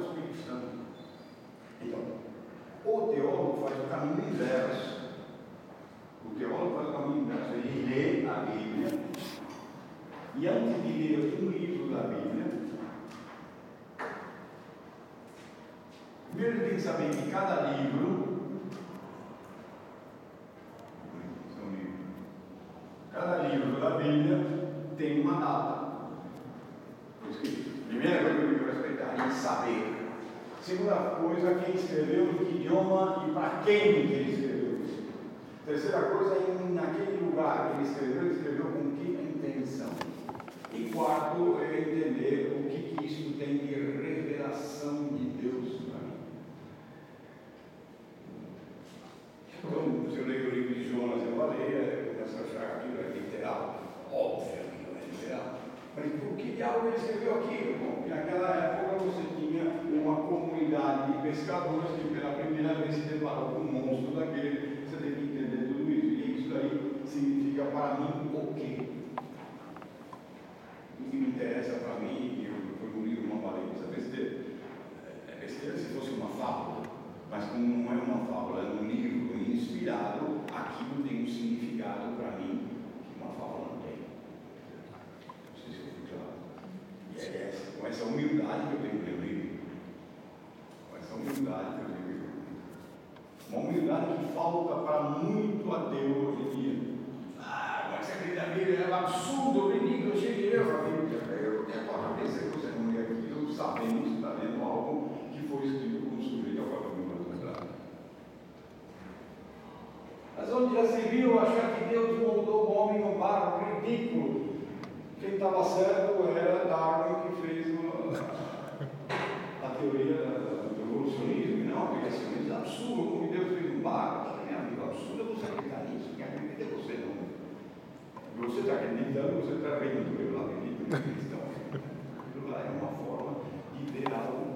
Espírito Santo. Então, o teólogo faz o caminho inverso. O teólogo faz o caminho inverso. Ele lê a Bíblia e antes de ler um livro da Bíblia, primeiro ele tem que saber que cada livro. Cada livro da Bíblia tem uma data. Por isso que, primeira é saber. Segunda coisa, quem escreveu, em que idioma e para quem que ele escreveu. Terceira coisa, naquele lugar que ele escreveu, ele escreveu com que intenção. E quarto, é entender o que, que isso tem de revelação de Deus para mim. Então, se eu leio o livro de Jonas e a baleia, eu começo a achar aquilo é literal. Óbvio que. Mas por que diabo ele escreveu aquilo? Bom, naquela época você tinha uma comunidade de pescadores que pela primeira vez se deparou com um monstro daquele. Você tem que entender tudo isso. E isso aí significa para mim o quê? O que me interessa para mim, eu fui um livro, uma baleia, isso é besteira. É besteira se fosse uma fábula. Mas como não é uma fábula, é um livro inspirado, aquilo tem um significado para mim que uma fábula não tem. Não sei se eu fui claro. Com essa humildade que eu tenho que ler. Com essa humildade que eu tenho que ler. Uma humildade que falta para muito a Deus hoje em dia. Ah, mas essa vida Bíblia é um absurdo, ridículo, ler a Bíblia. Eu tenho a tua cabeça que você não lê sabendo que está lendo algo que foi escrito por um sujeito ao qual Mas onde já se viu achar que Deus moldou o homem no barro ridículo? Quem estava certo era Darwin que fez uma, a teoria do evolucionismo, não, o criacionismo absurdo, como Deus fez um barro. Meu amigo, absurdo é você acreditar nisso, quem acredita é você não. Você está acreditando, você está vendo, eu não acredito questão. Aquilo lá é uma forma de ver algo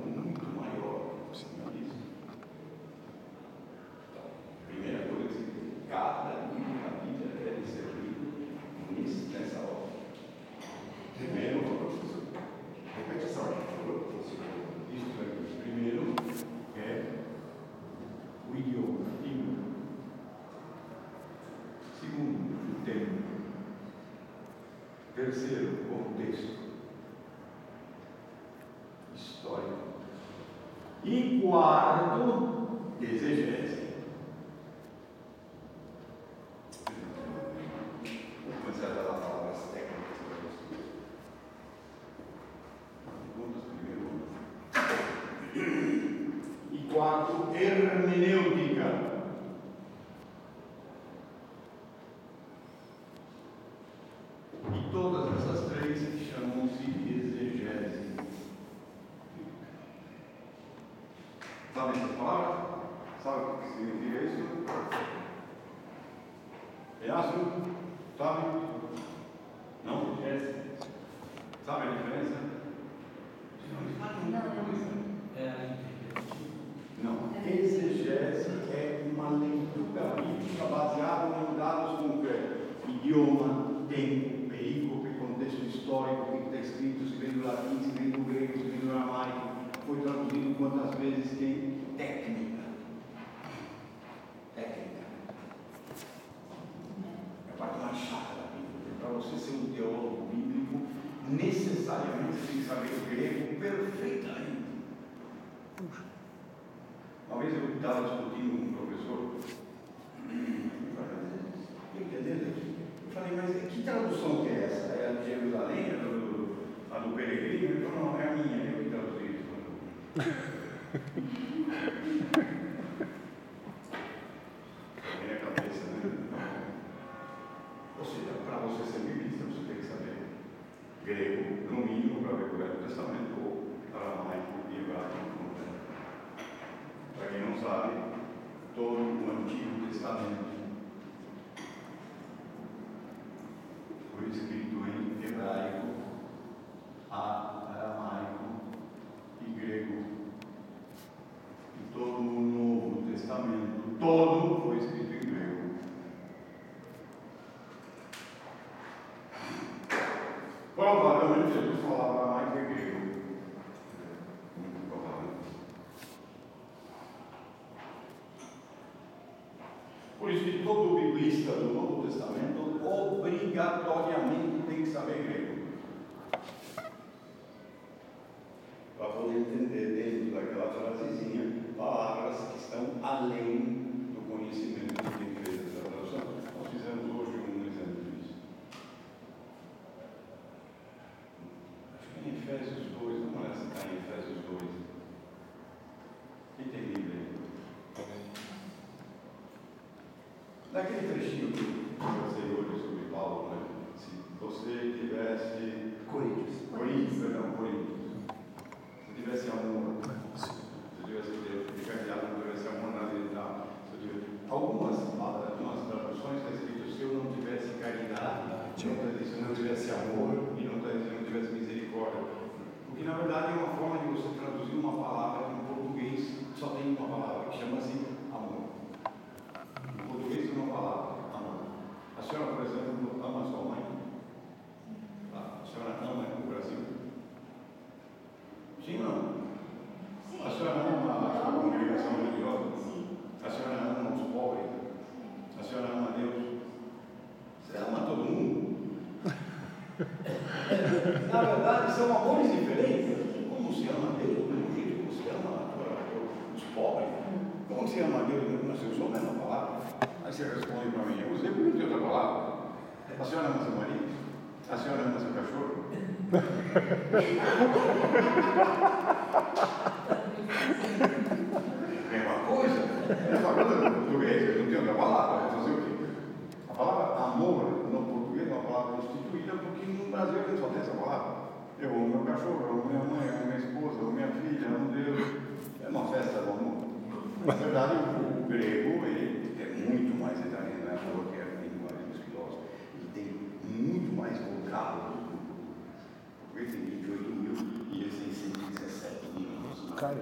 cara.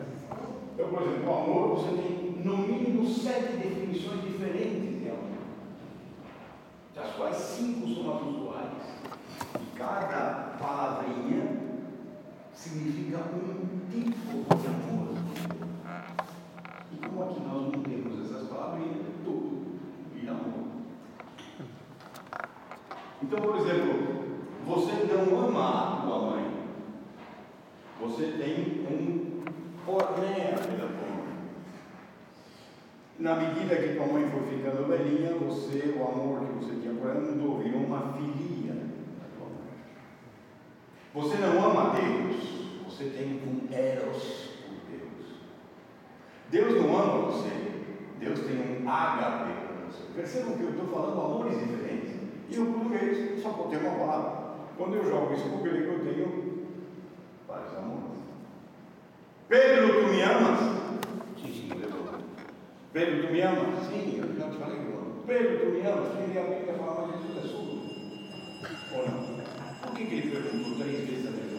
Por exemplo, o amor, você tem no mínimo sete definições diferentes de amor, das quais cinco são as usuais. E cada palavrinha significa um tipo de amor. E como aqui nós não temos essas palavrinhas, é tudo vira amor. Então, por exemplo, você não ama a tua mãe. Você tem um Porém, a vida comum. Na medida que tua mãe foi ficando velhinha, você, o amor que você tinha por ela, mudou, virou uma filia da tua mãe. Você não ama Deus, você tem um eros por Deus. Deus não ama você, Deus tem um hp por você. Percebam que eu estou falando amores diferentes. E o português só pode ter uma palavra. Quando eu jogo isso com o grego, eu tenho vários amores. Pedro, tu me amas? Sim, sim, Pedro. Pedro, tu me amas? Sim, eu já te falei que eu. Pedro, tu me amas? Sim, realmente a mais de tudo, é sua. Ou não? Por que, que ele perguntou três vezes a mesma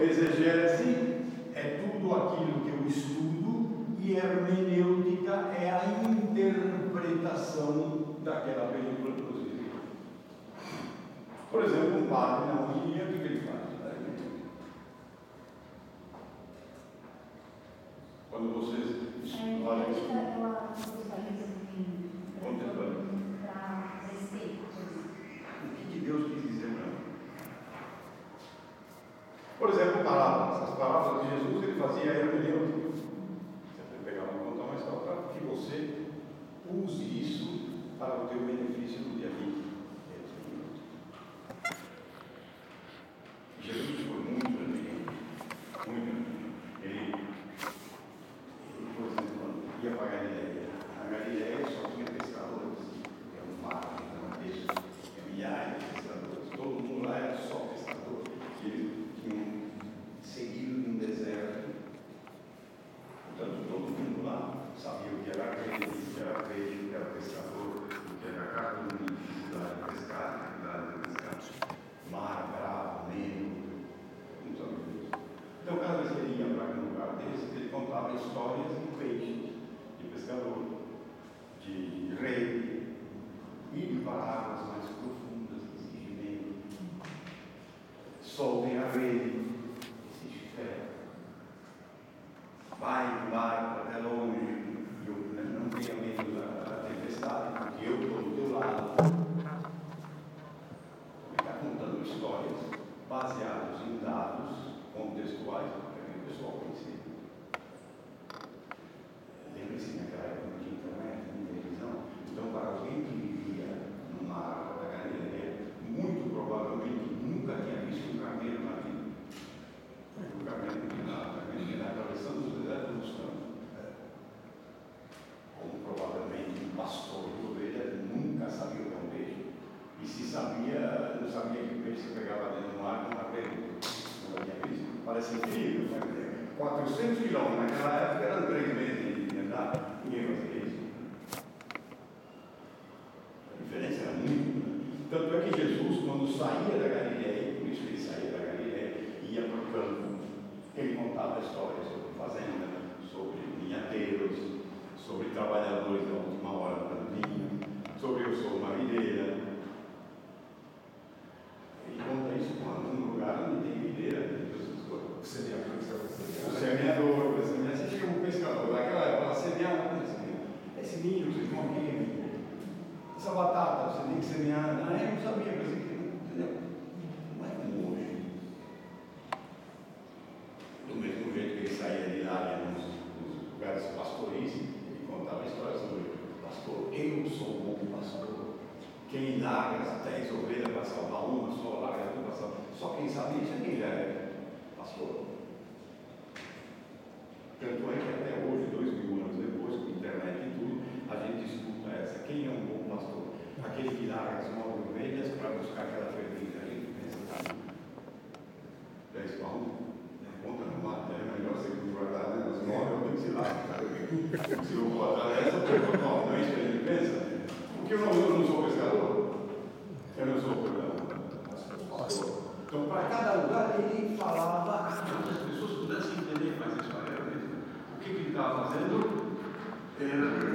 exegese Porque eu não, eu não sou pescador, eu não sou pescador. Então, para cada lugar, ele falava para as pessoas pudessem entender mais a história dele. O que, que ele estava fazendo era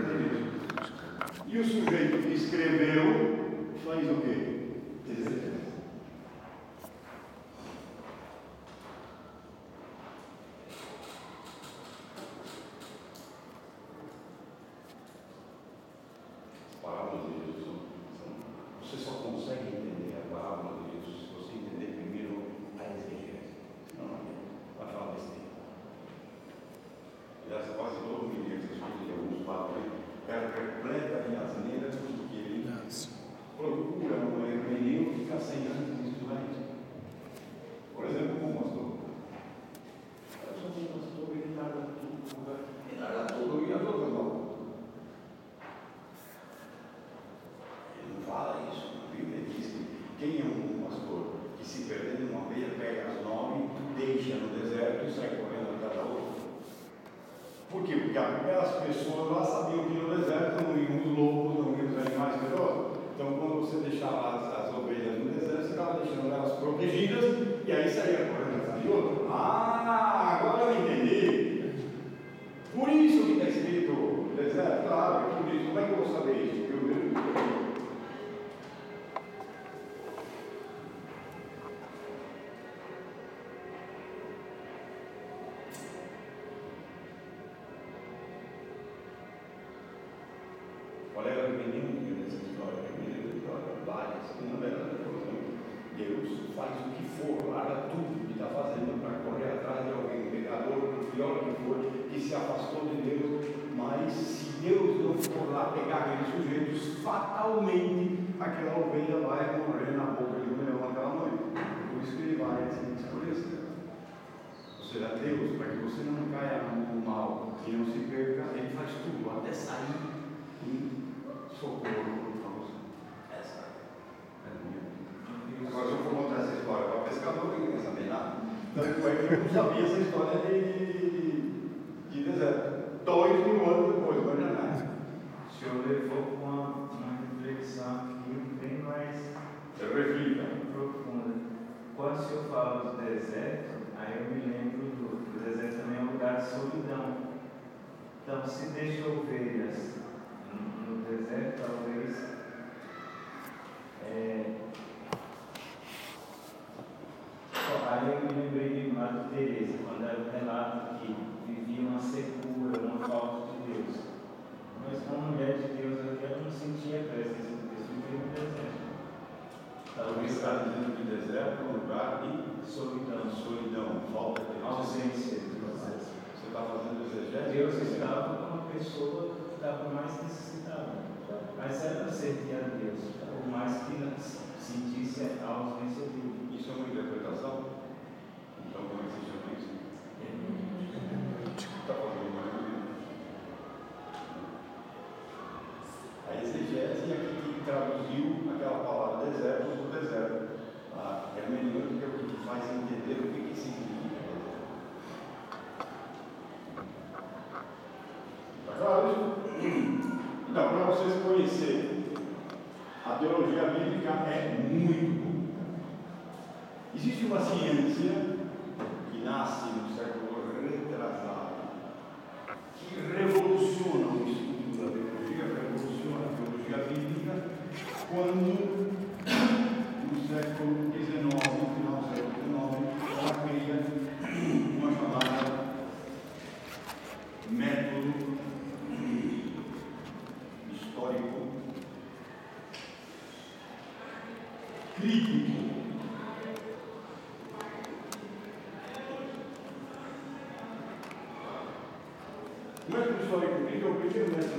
do, Mr.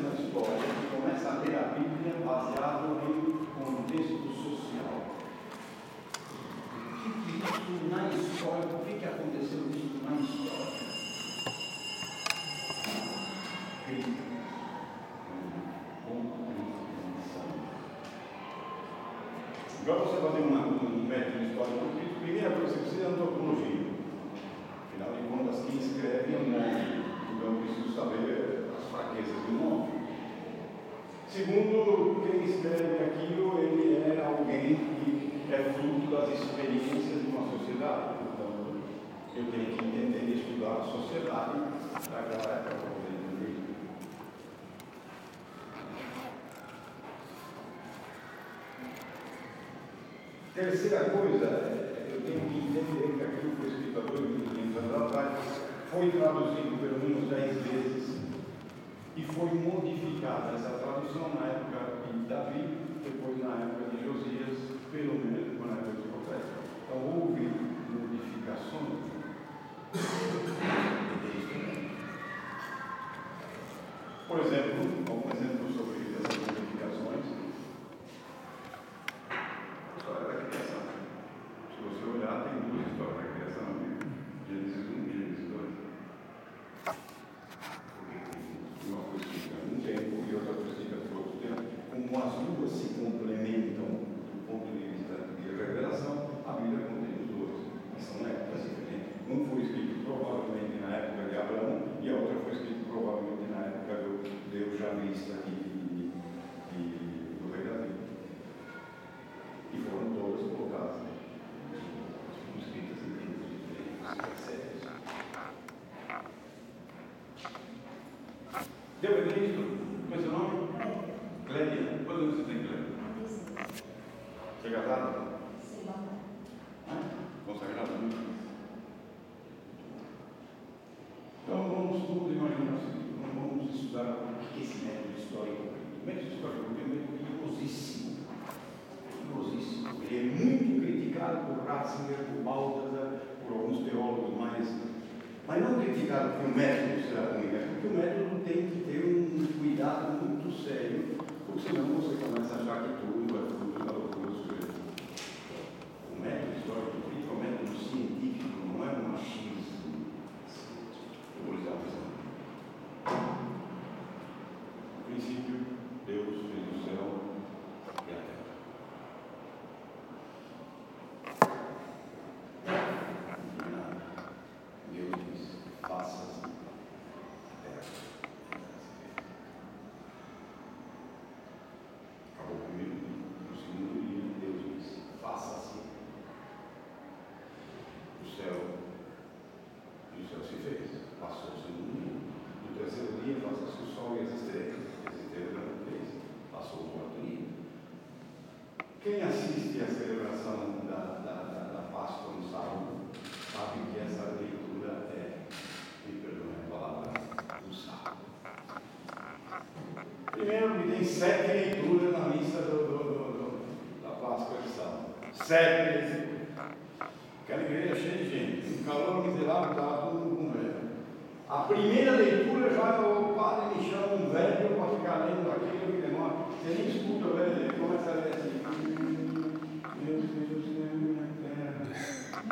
de.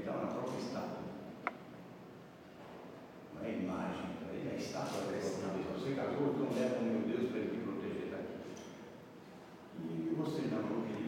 Então, está na própria estátua. Não é imagem, então, para a é estátua dessa vez. Você casou, então leva o meu Deus para te proteger tá daqui. E você não, não.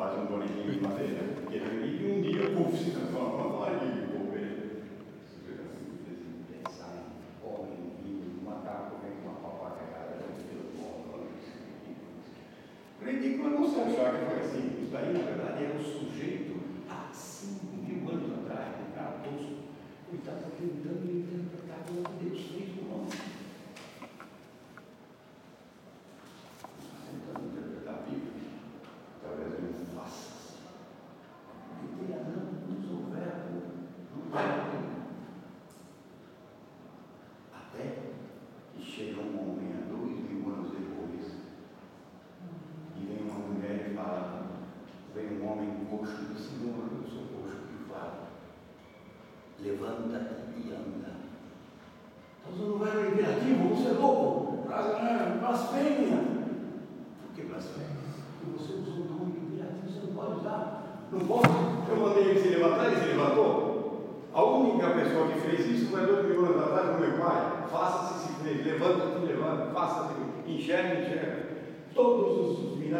faz um bonequinho de madeira.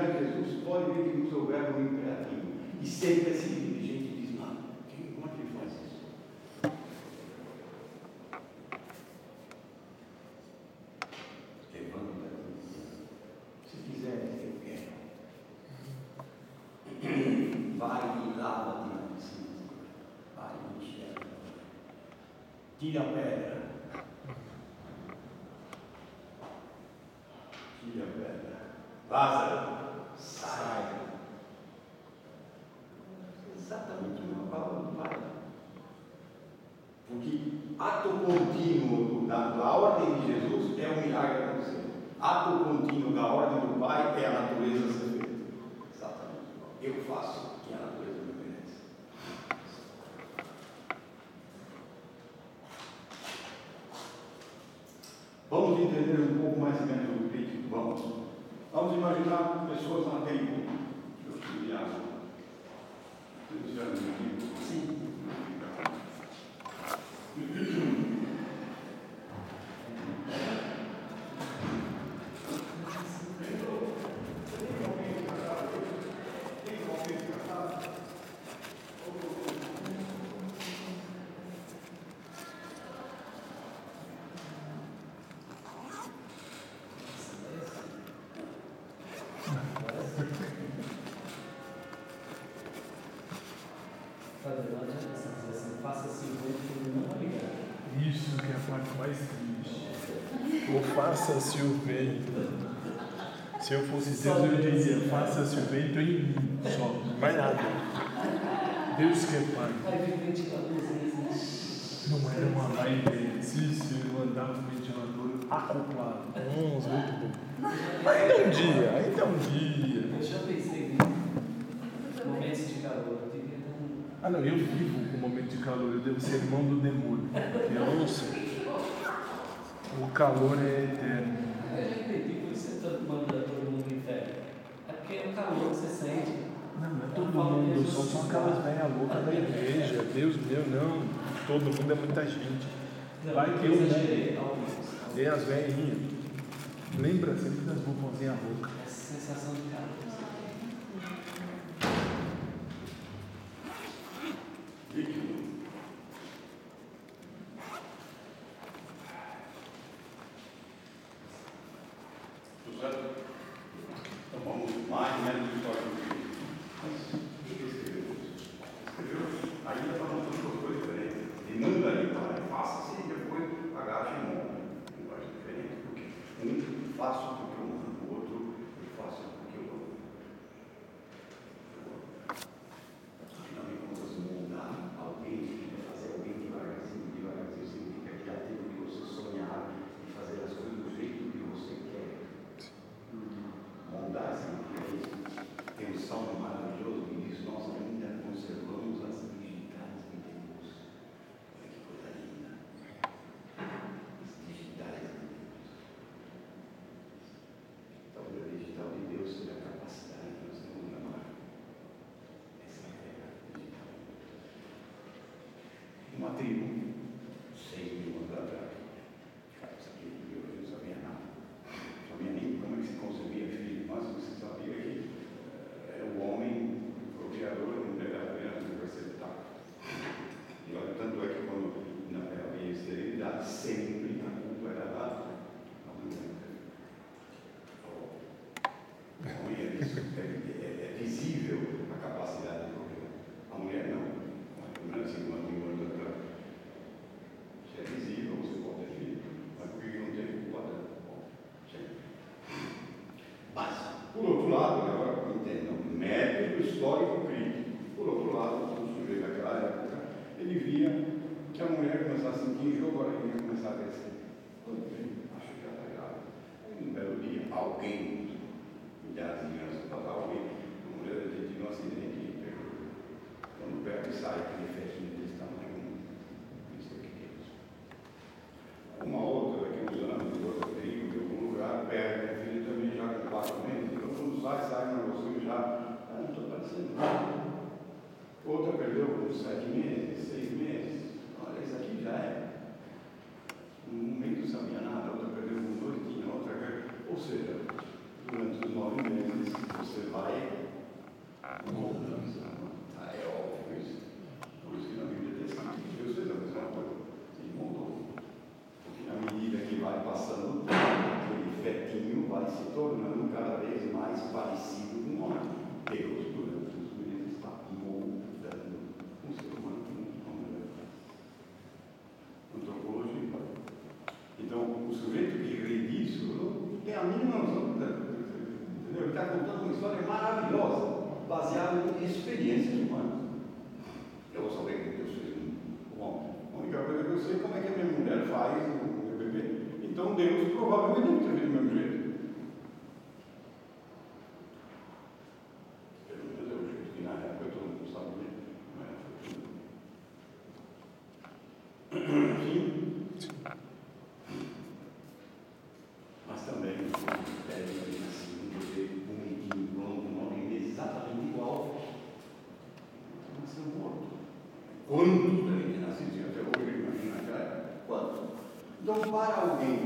lugar de Jesus, pode ver que nos houver um imperativo. E sempre é assim, a gente diz, mano, como é que ele faz isso? Levanta né? Se quiser, né? eu quero. Vai e lava-te na piscina. Vai e enxerga. Tira a pele. faça-se o bem. Se eu fosse Deus, eu diria: faça-se o bem em mim, só, mais nada. Deus que é Pai. Não era uma live de Se eu andava com o ventilador acoplado. Uns, muito bom. Mas ainda é um dia, ainda é um dia. Eu já pensei. Momentos de calor. Ah, não, eu vivo o momento de calor, eu devo ser irmão do demônio. Eu não sei. O calor é eterno. Eu já entendi por que você tá manda todo mundo inferno. É porque é o calor que você sente. Não, não é todo mundo, só são assim. aquelas velhas loucas da igreja. Deus meu, não. Todo mundo é muita gente. Vai ter um. Tem as velhinhas. Lembra sempre das bufonzinhas loucas. Essa sensação de para alguém.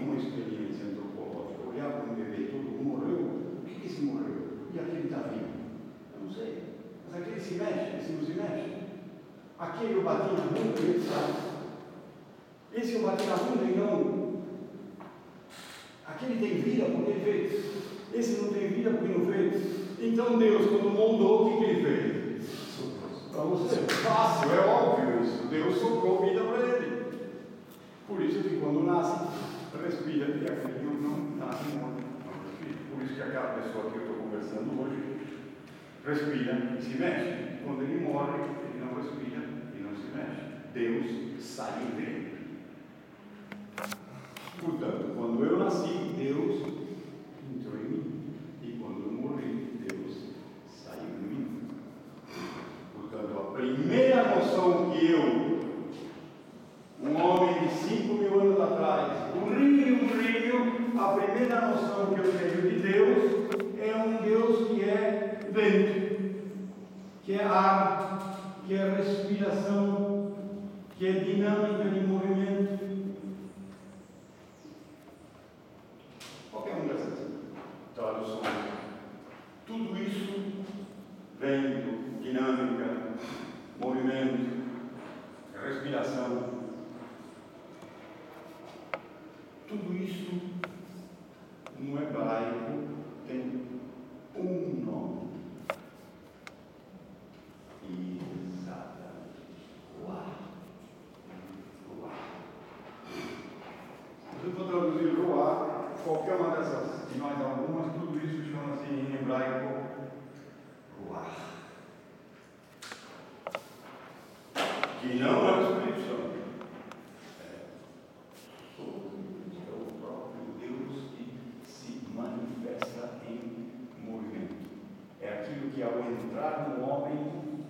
que ao entrar no homem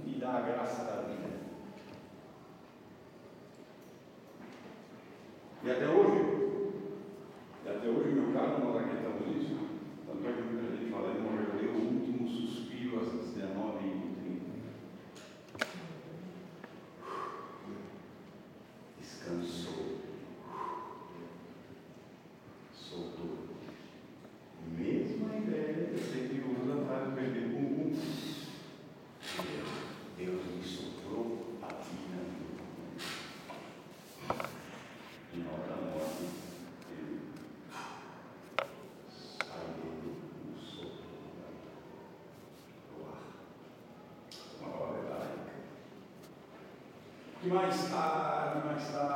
lhe dá a graça da vida. E até hoje, mais tarde, tá, mais tarde. Tá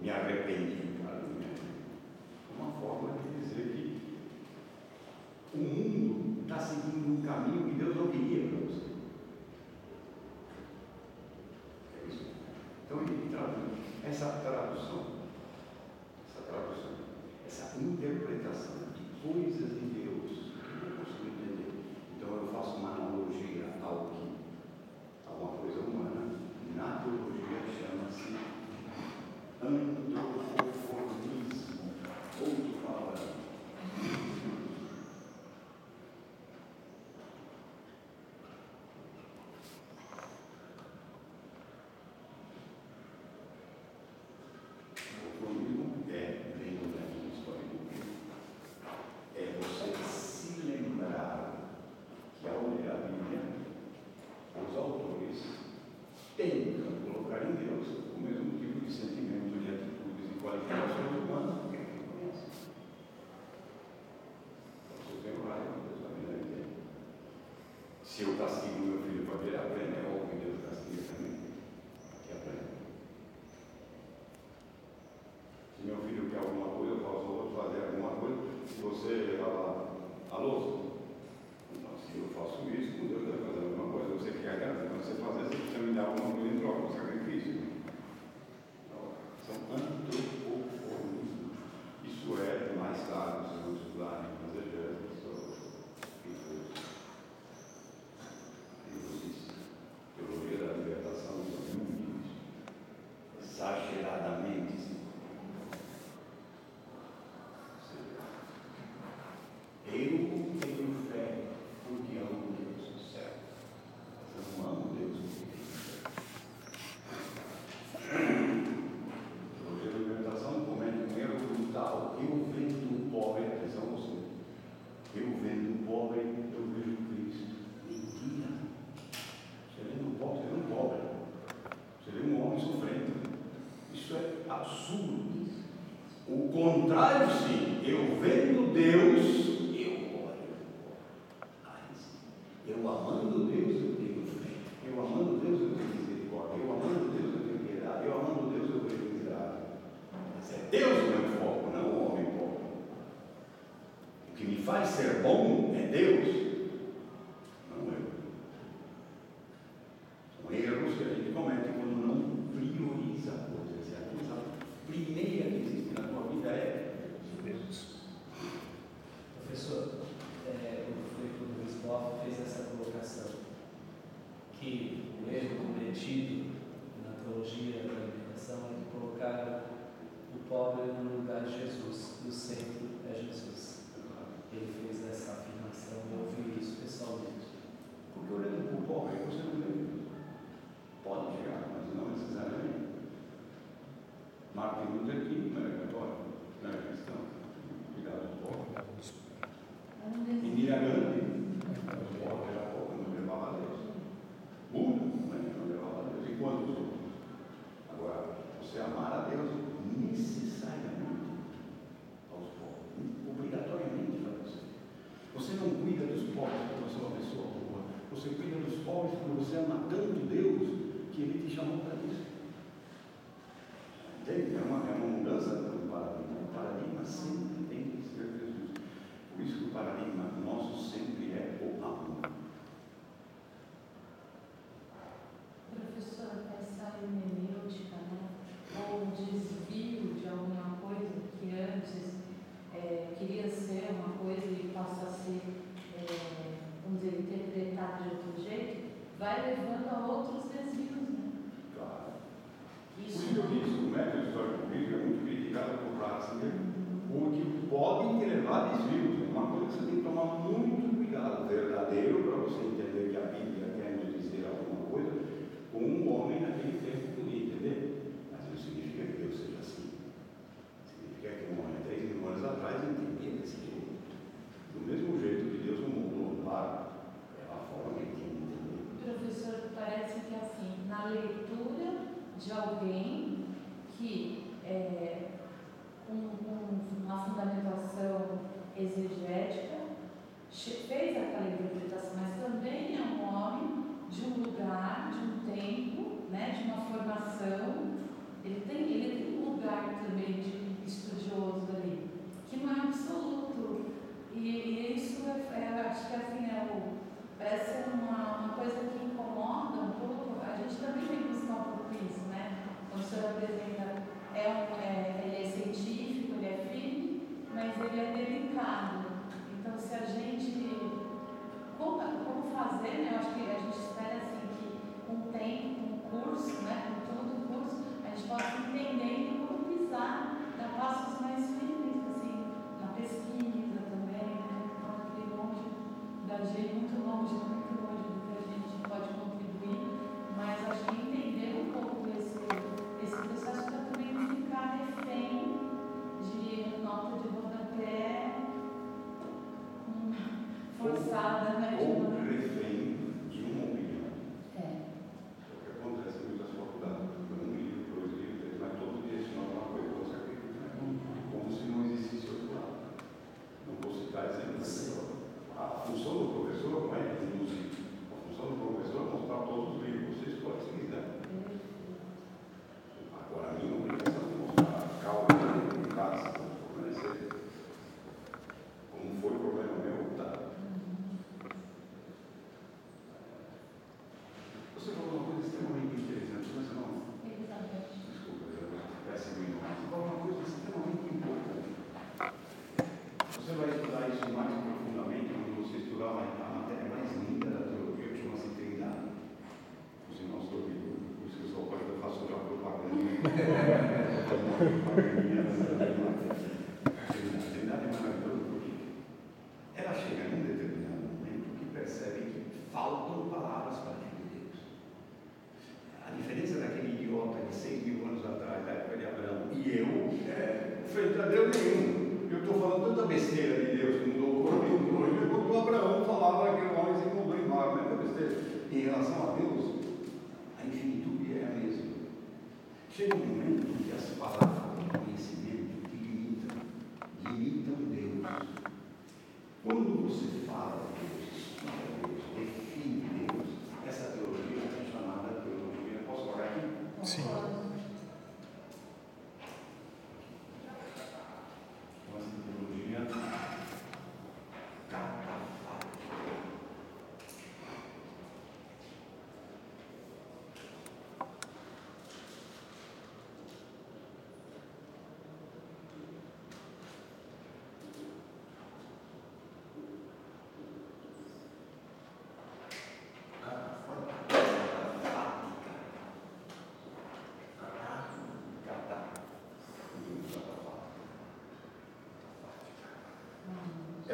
me arrependi para mim. É uma forma de dizer que o mundo está seguindo um caminho que Deus não queria para você. É isso. Então ele traduz essa tradução, essa tradução, essa interpretação de coisas de Deus que eu não consigo entender. Então eu faço uma analogia ao que, a uma coisa humana. один до другого.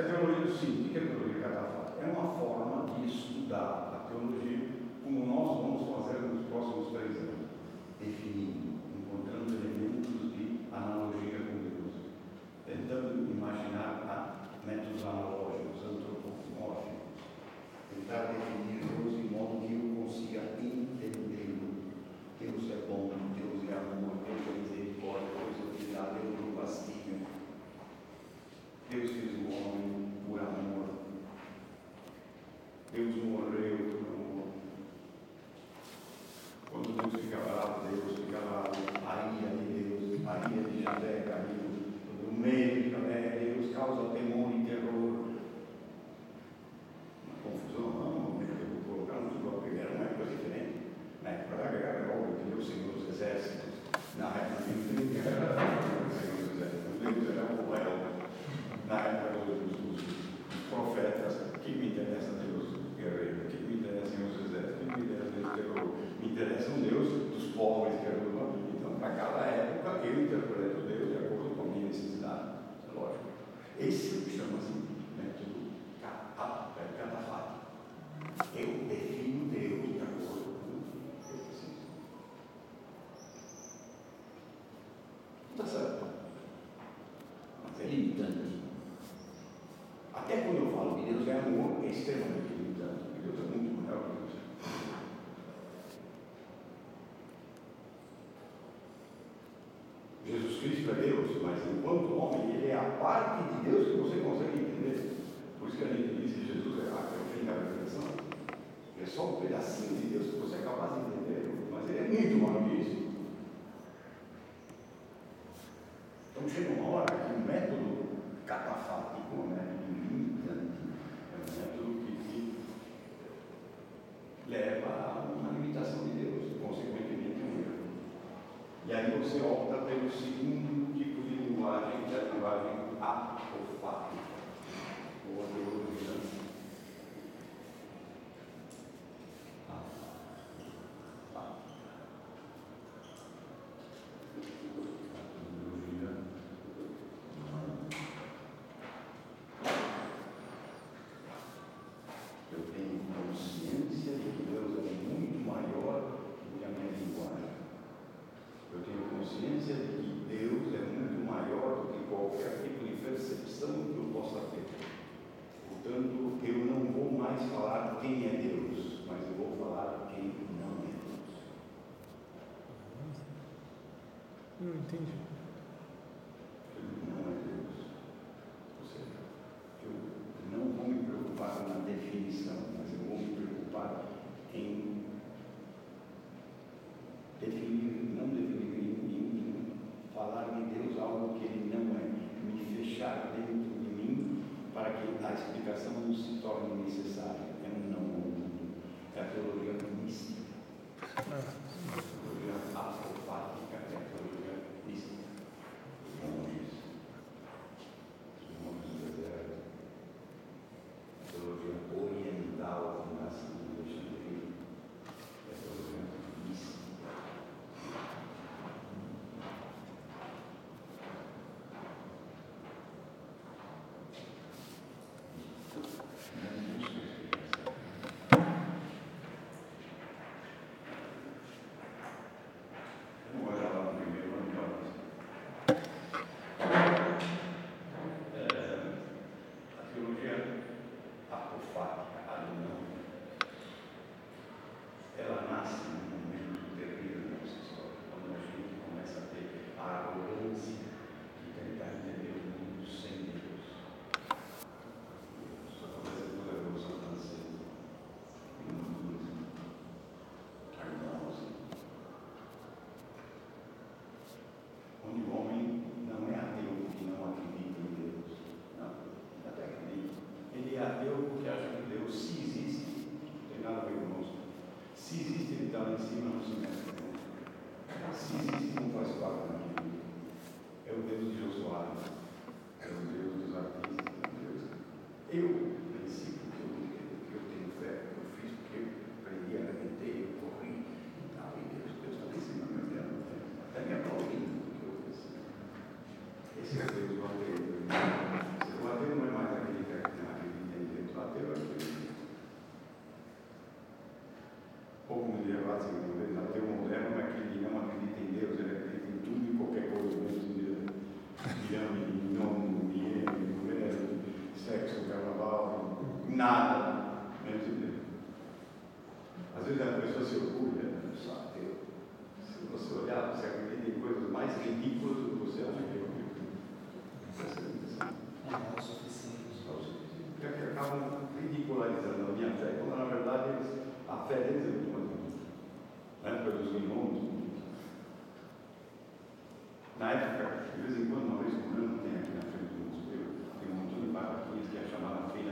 É a teologia do sim. Mas enquanto entendi. de Deus. Às vezes a pessoa se orgulha, né? só Se você olhar, você acredita em coisas mais ridículas do que você acha que é o é o é, é suficiente. É o suficiente. Já que acabam ridicularizando a minha fé, quando na verdade eles, a fé deles é muito mais bonita. Né? Na época dos gnomos, né? na época, de vez em quando, uma vez por ano, tem aqui na frente do museu, tem um montão de barraquinhas que é chamada Feira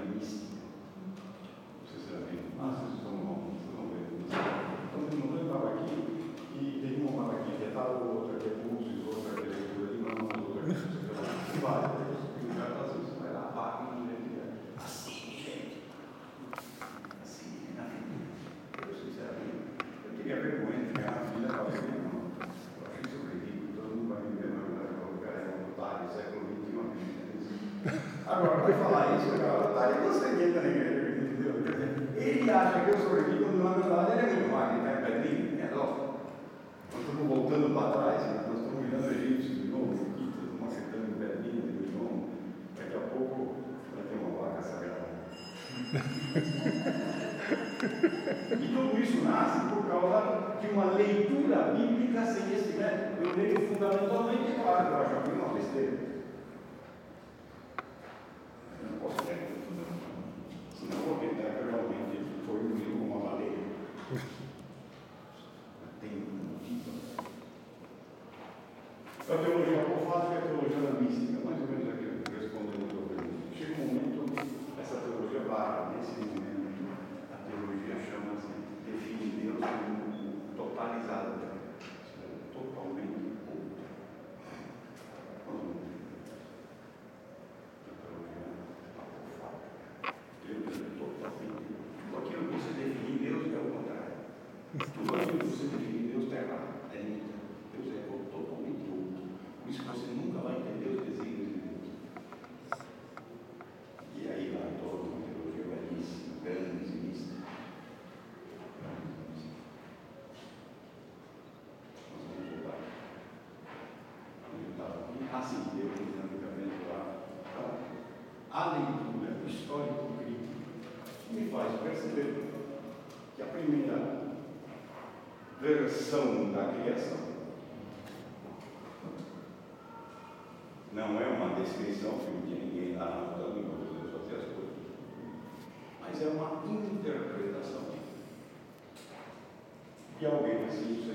da criação. Não é uma descrição de ninguém lá na montanha, como Deus fazia as coisas, mas é uma interpretação. E alguém assim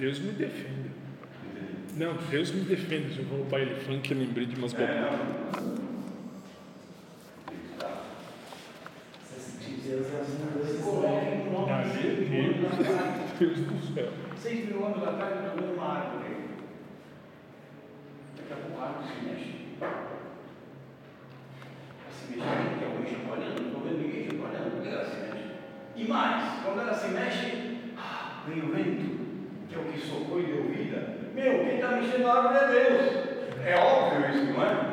Deus me defenda. Não, Deus me defenda. Eu vou roubar ele falando que eu lembrei de umas é. bobagens. Deus do céu. Seis mil anos atrás eu tomei uma árvore. Daqui a pouco a árvore se mexe. Ela Se mexe aqui, até alguém olhando, não vendo ninguém olhando, porque ela se mexe. E mais, quando ela se mexe, ah, vem o vento socorro e deu vida, meu, quem está mexendo na árvore é Deus. É óbvio isso, não é?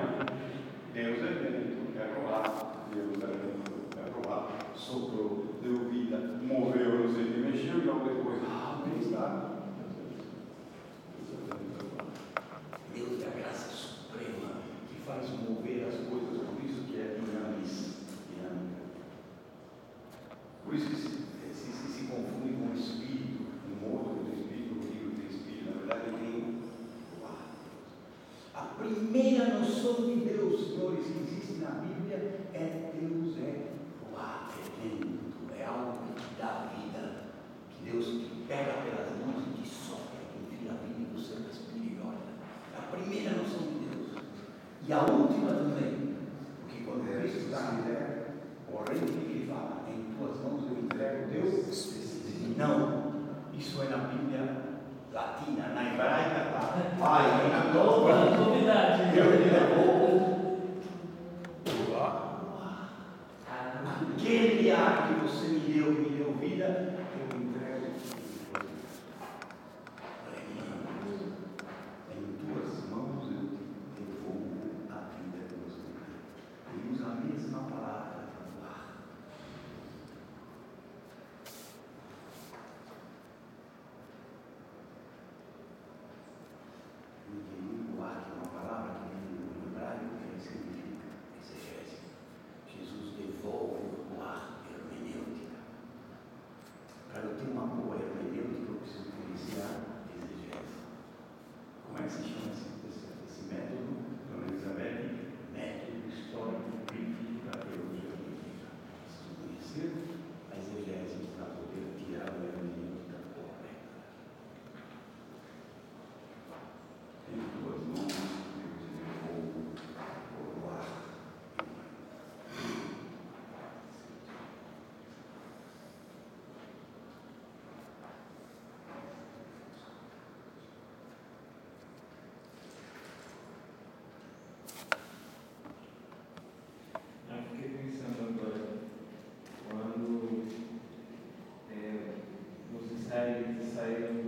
saying the same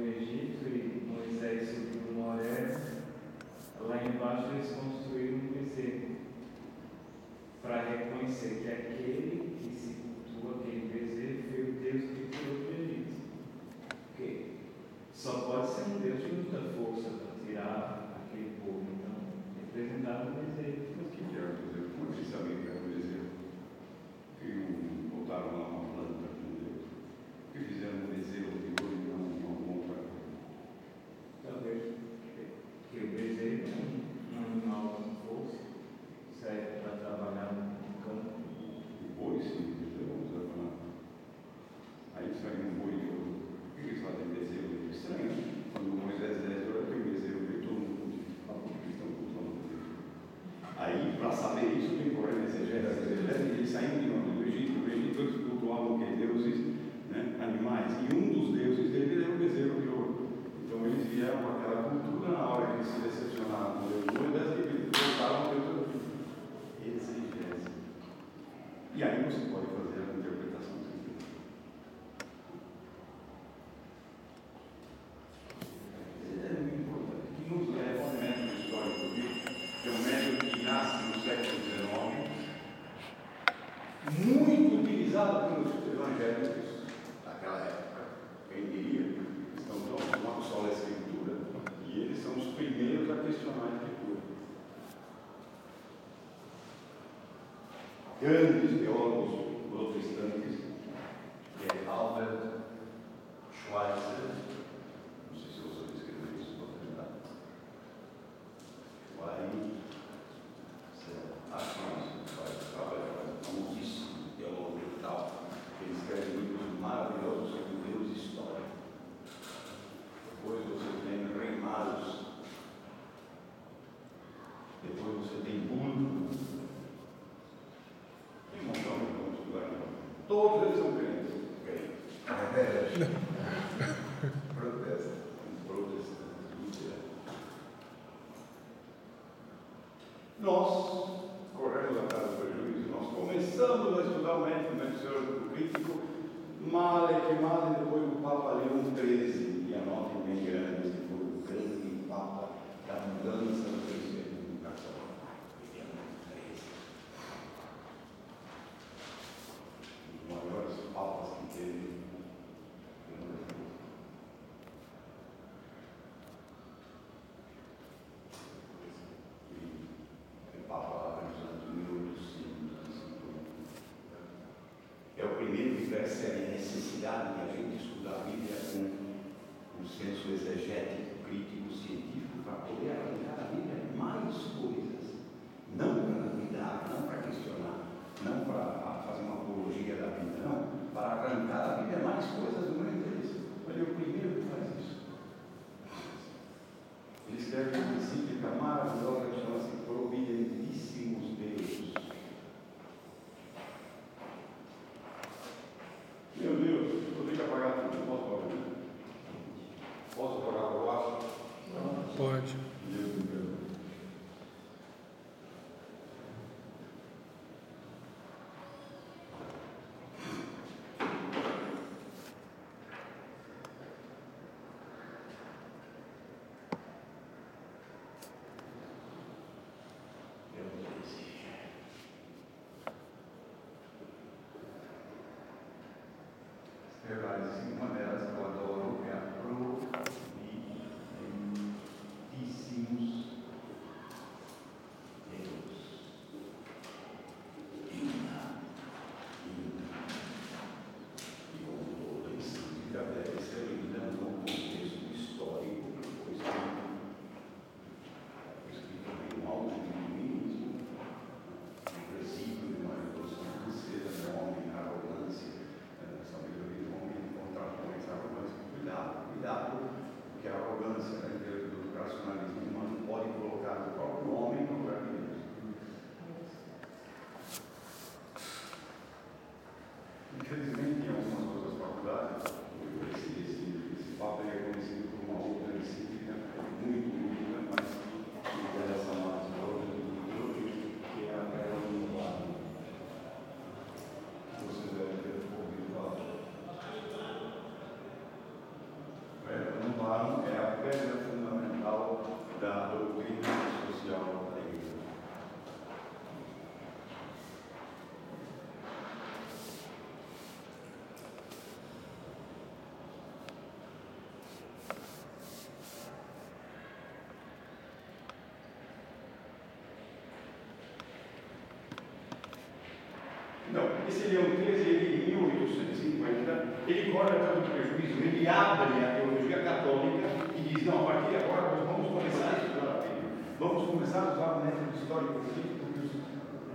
Não, esse leão 13, ele, em 1850, ele corta todo o prejuízo, ele abre a teologia católica e diz: não, a partir de agora nós vamos começar a estudar a Bíblia, vamos começar a usar o método histórico político que os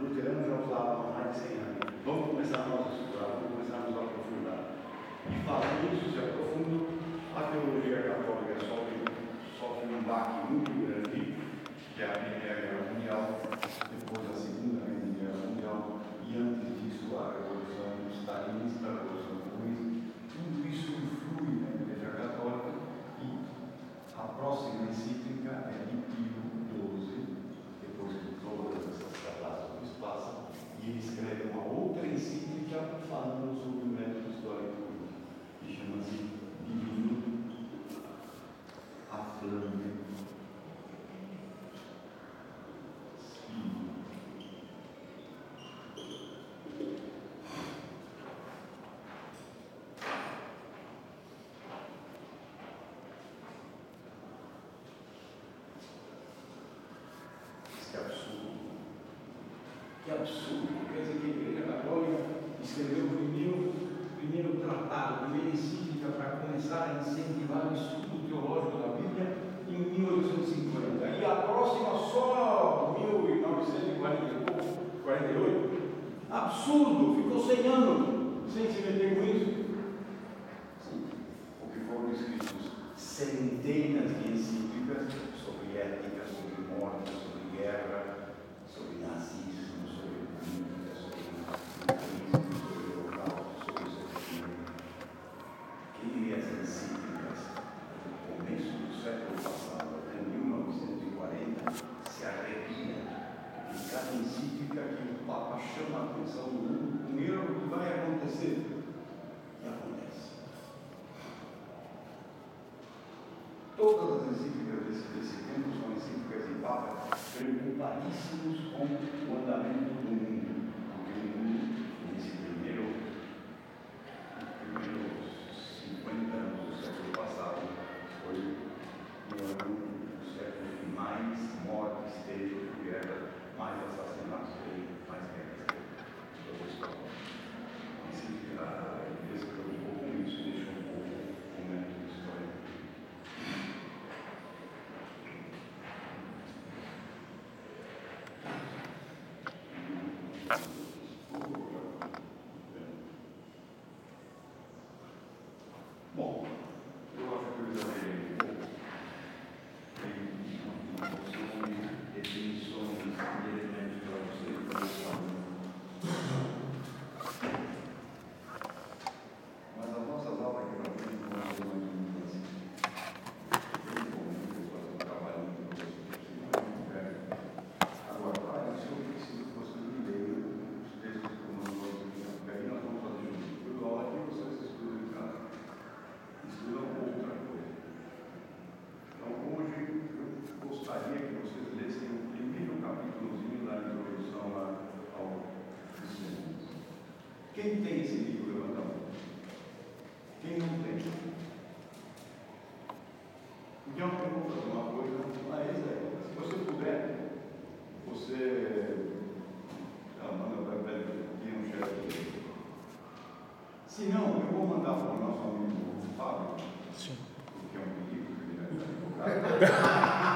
luteranos já usavam há mais de 100 anos, vamos começar a estudar, vamos começar a nos aprofundar. E fazendo isso, se aprofundam, a teologia católica sofre, sofre um baque muito grande. absurdo, quer dizer que a Igreja é Católica escreveu o primeiro, primeiro tratado, a primeira encíclica para começar a incentivar o estudo teológico da Bíblia em 1850. E a próxima só 1948. Absurdo, ficou 100 anos sem se meter com isso. Sim, o que foram escritos centenas de encíclicas sobre ética, sobre mortes,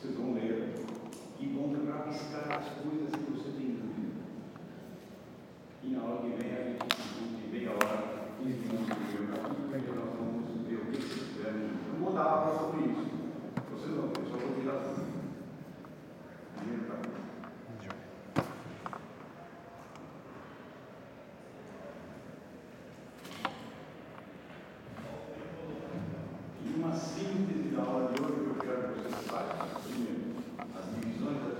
vocês vão ler, e vão para piscar as coisas que você tem dúvida. E na hora que vem, a gente discute meia hora, 15 minutos de geografia, porque nós vamos ver o que vocês fizeram. Eu vou dar aula sobre isso. Vocês vão ver, só vou tirar tudo. Primeiro capítulo. uma síntese da aula de hoje as divisões da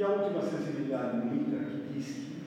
E a última sensibilidade bonita que diz que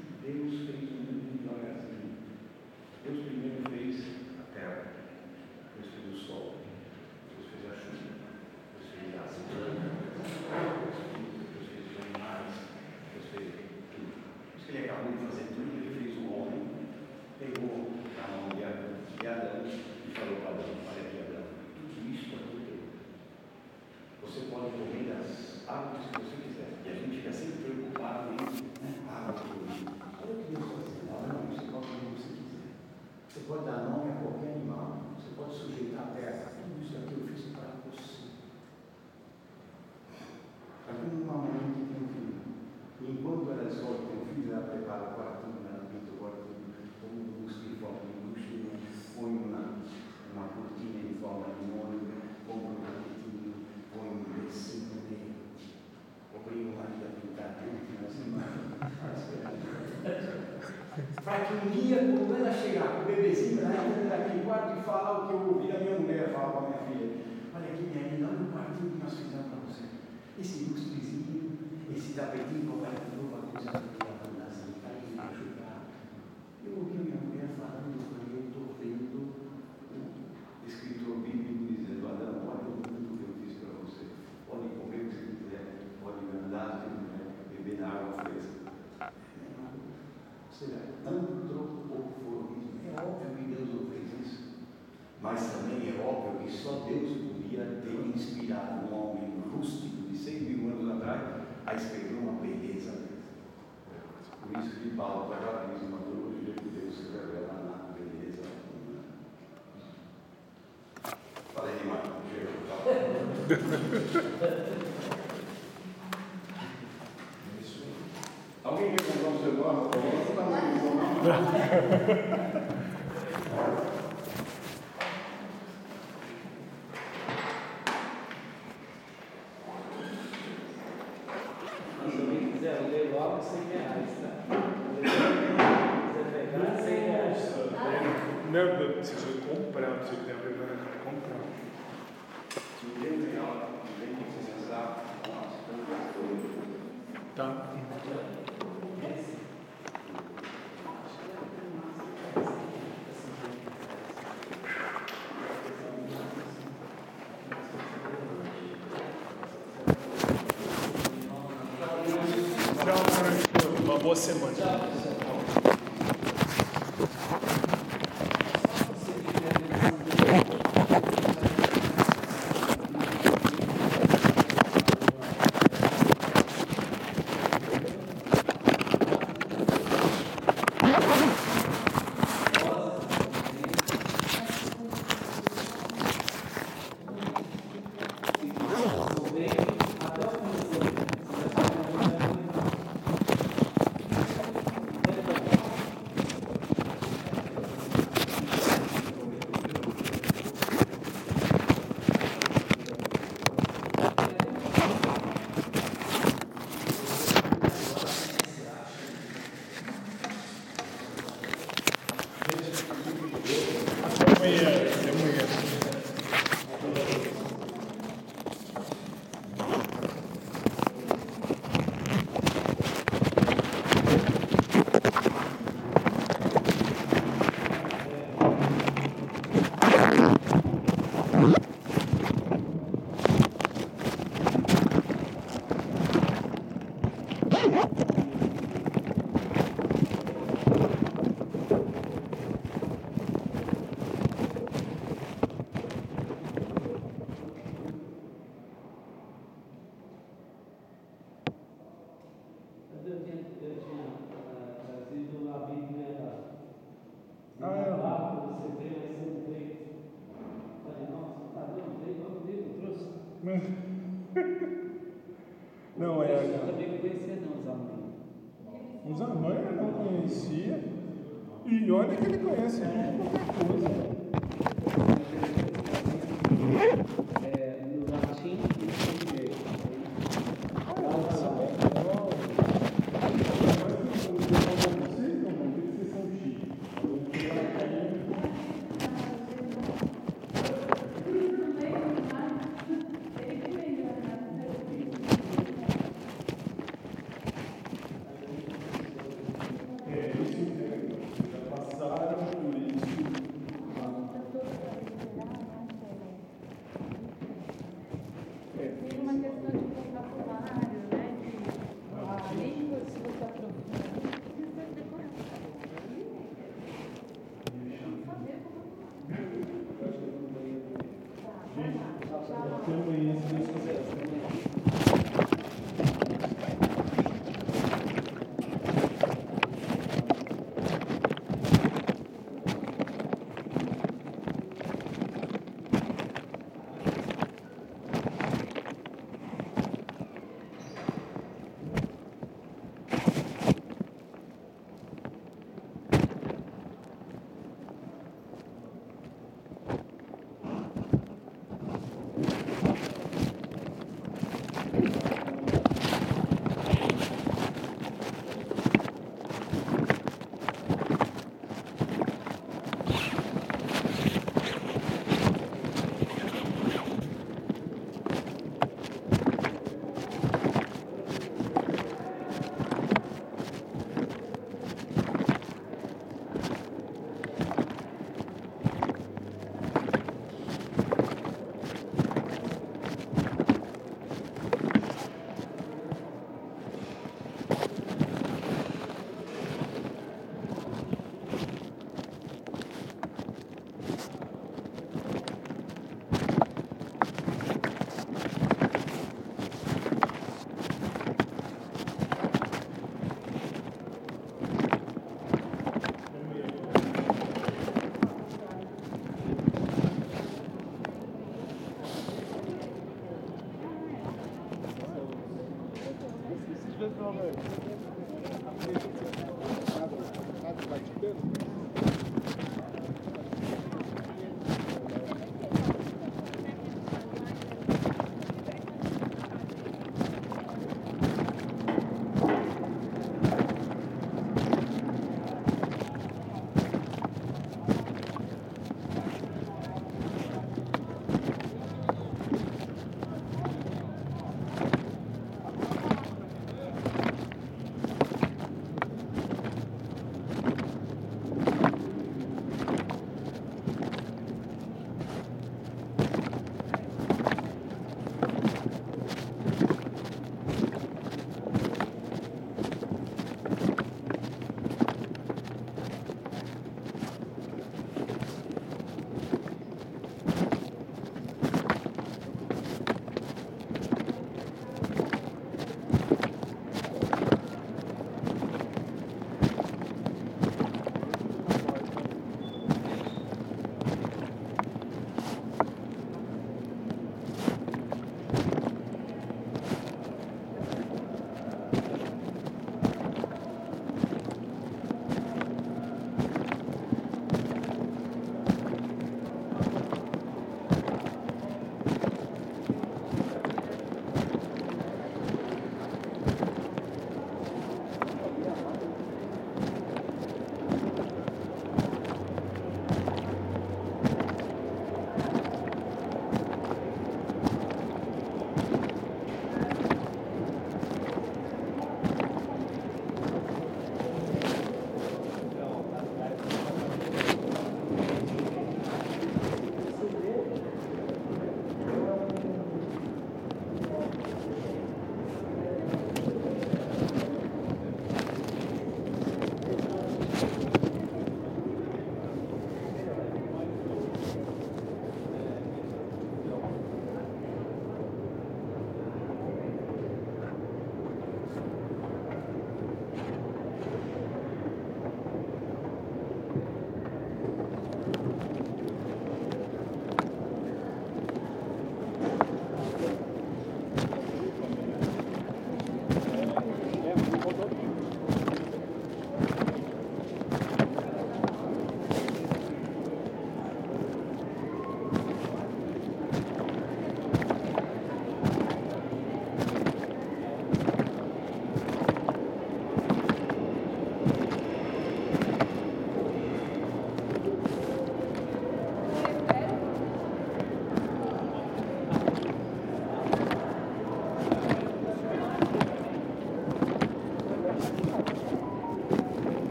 yeah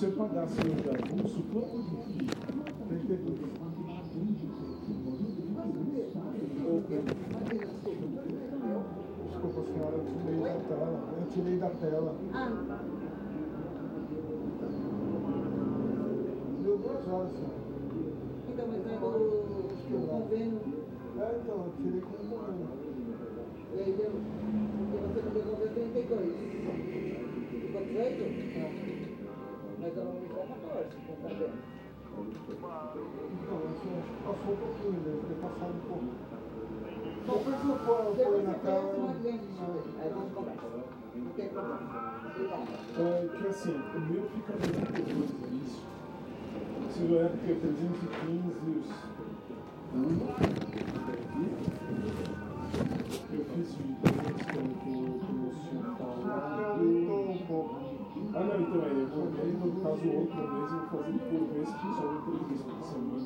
se eu pagasse hoje avulso, quanto ter tudo. Desculpa, senhora, eu tirei da tela. Eu tirei da tela. Deu duas horas, senhora. Então, mas é do convênio, É, então, eu tirei com o convênio. e aí deu, porque você não devolveu 32. Ficou 18? Mas eu não me dou 14, tá vendo? Então, acho que passou um pouquinho, deve ter passado um pouco. Depois eu põe na tela. Aí vamos conversar. Não tem problema. É, que assim, o meu fica 92 no início. Se não é porque é 315 os. Eu fiz vídeo quando Ah não, então é, eu vou ver, no caso o outro mês eu vou fazer por mês que só uma entrevista por semana.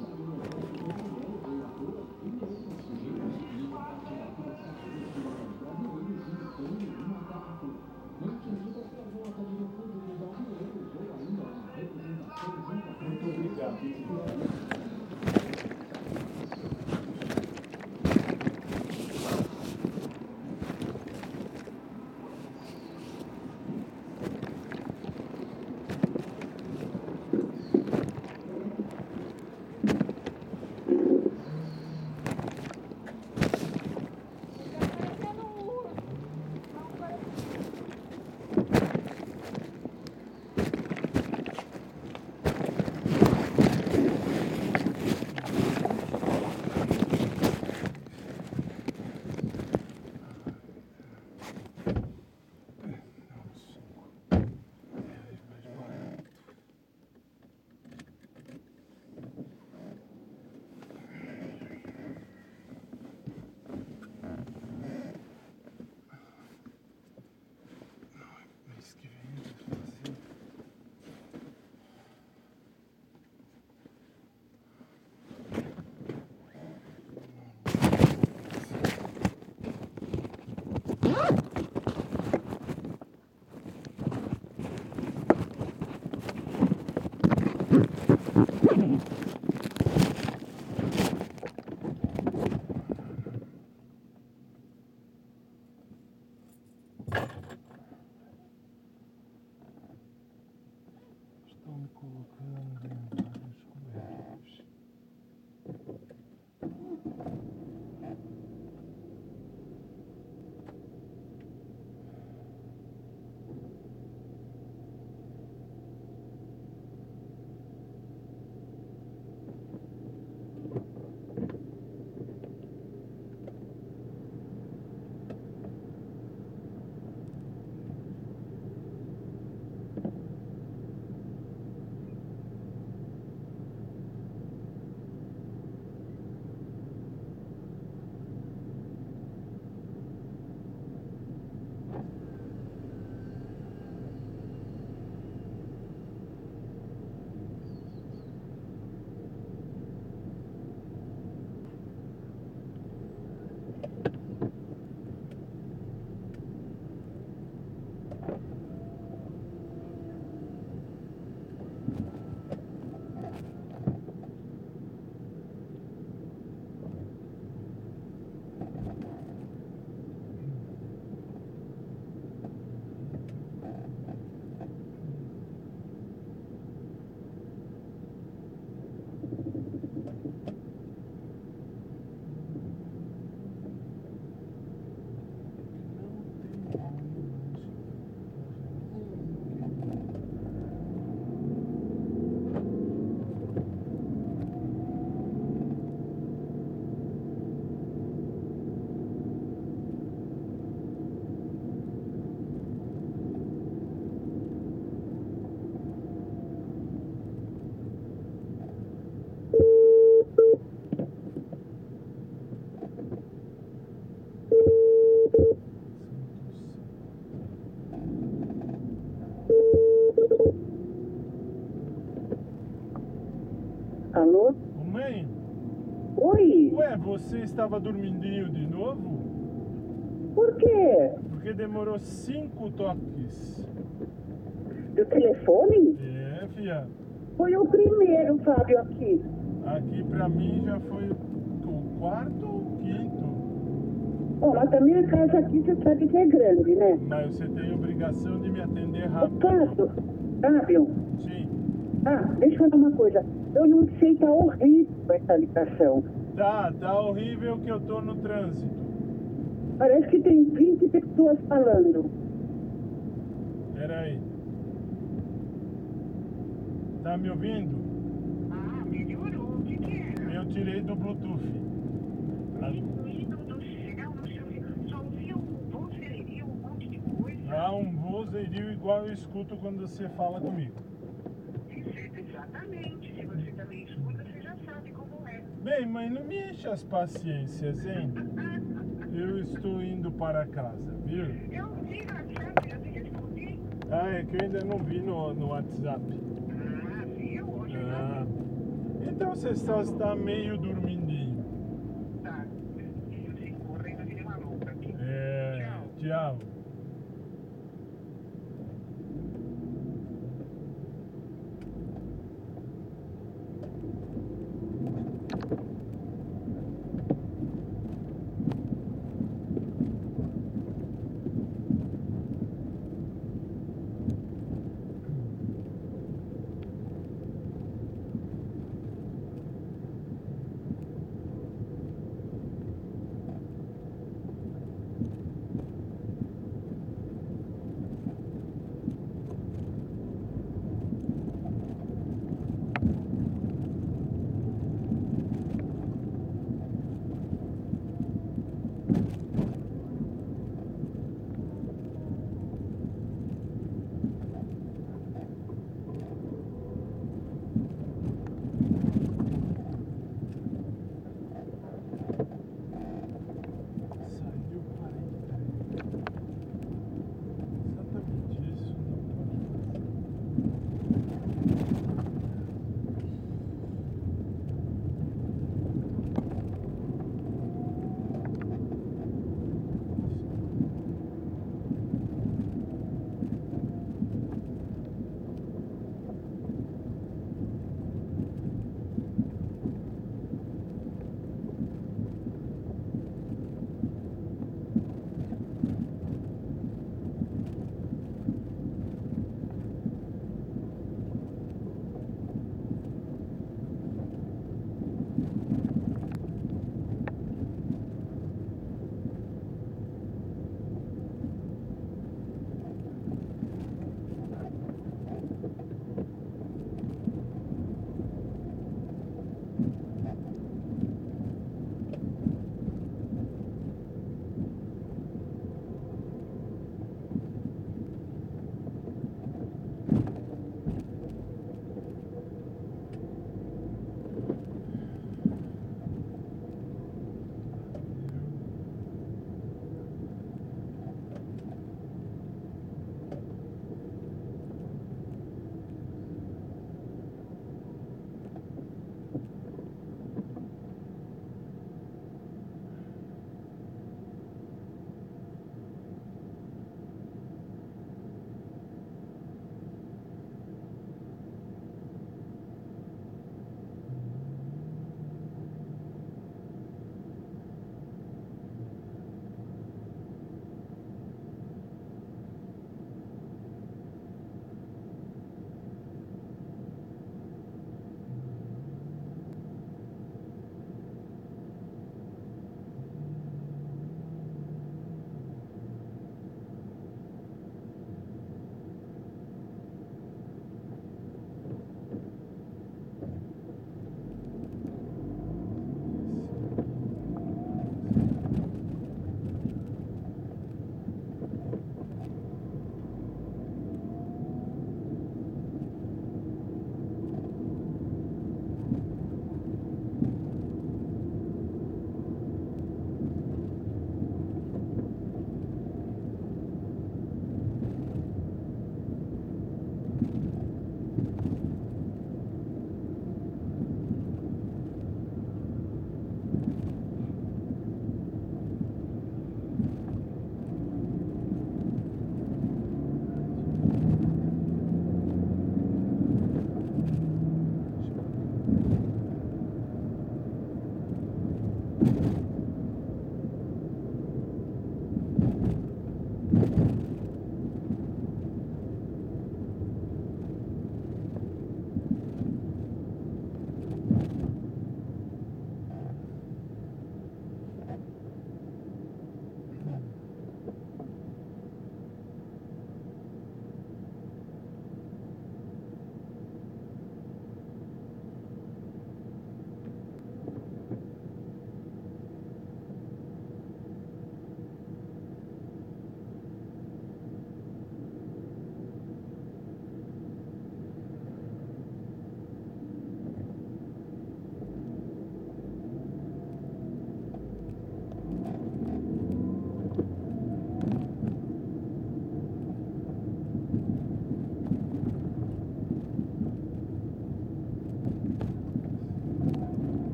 Você estava dormindinho de novo? Por quê? Porque demorou cinco toques. Do telefone? É, fia. Foi o primeiro, Fábio, aqui. Aqui pra mim já foi o quarto ou o quinto. Ó, mas a minha casa aqui você sabe que é grande, né? Mas você tem obrigação de me atender rápido. caso, Fábio, Sim. ah, deixa eu falar uma coisa. Eu não sei, tá horrível essa ligação. Tá, tá horrível que eu tô no trânsito. Parece que tem 20 pessoas falando. Peraí. Tá me ouvindo? Ah, melhorou. O que que era? Eu tirei do Bluetooth. Menino do céu, no seu só ouvia um vozerio, um monte de coisa. Ah, um vozerio igual eu escuto quando você fala comigo. Exatamente. Se você também escuta, você já sabe como é. Bem, mãe, não me enche as paciências, hein? Eu estou indo para casa, viu? Eu vi no WhatsApp, eu te respondi. Ah, é que eu ainda não vi no, no WhatsApp. Ah, viu? Hoje Ah. Então você está, está meio dormindinho. tá. Eu correndo que nem uma louca aqui. É, tchau. Ele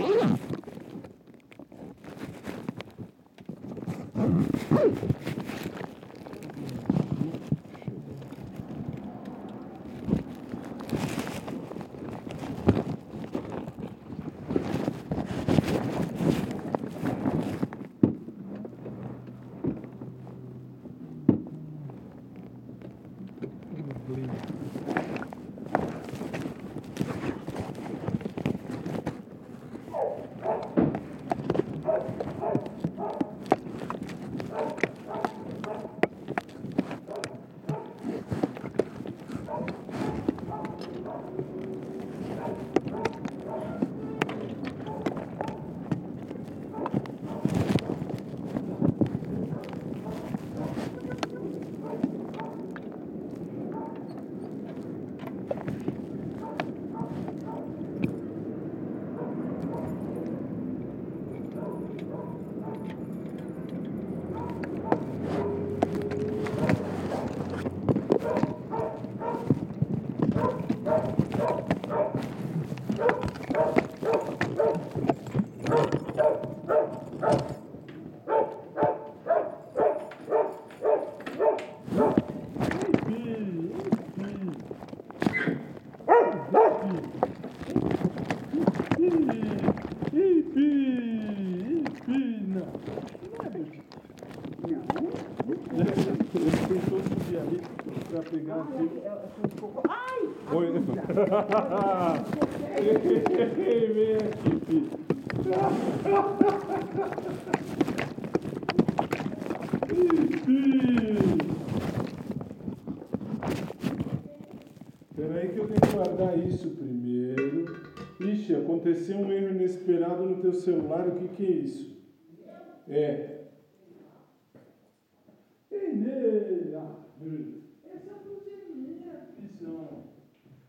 Ooh. Ei, né? Ah, beleza. Essa pulseirinha, pisão.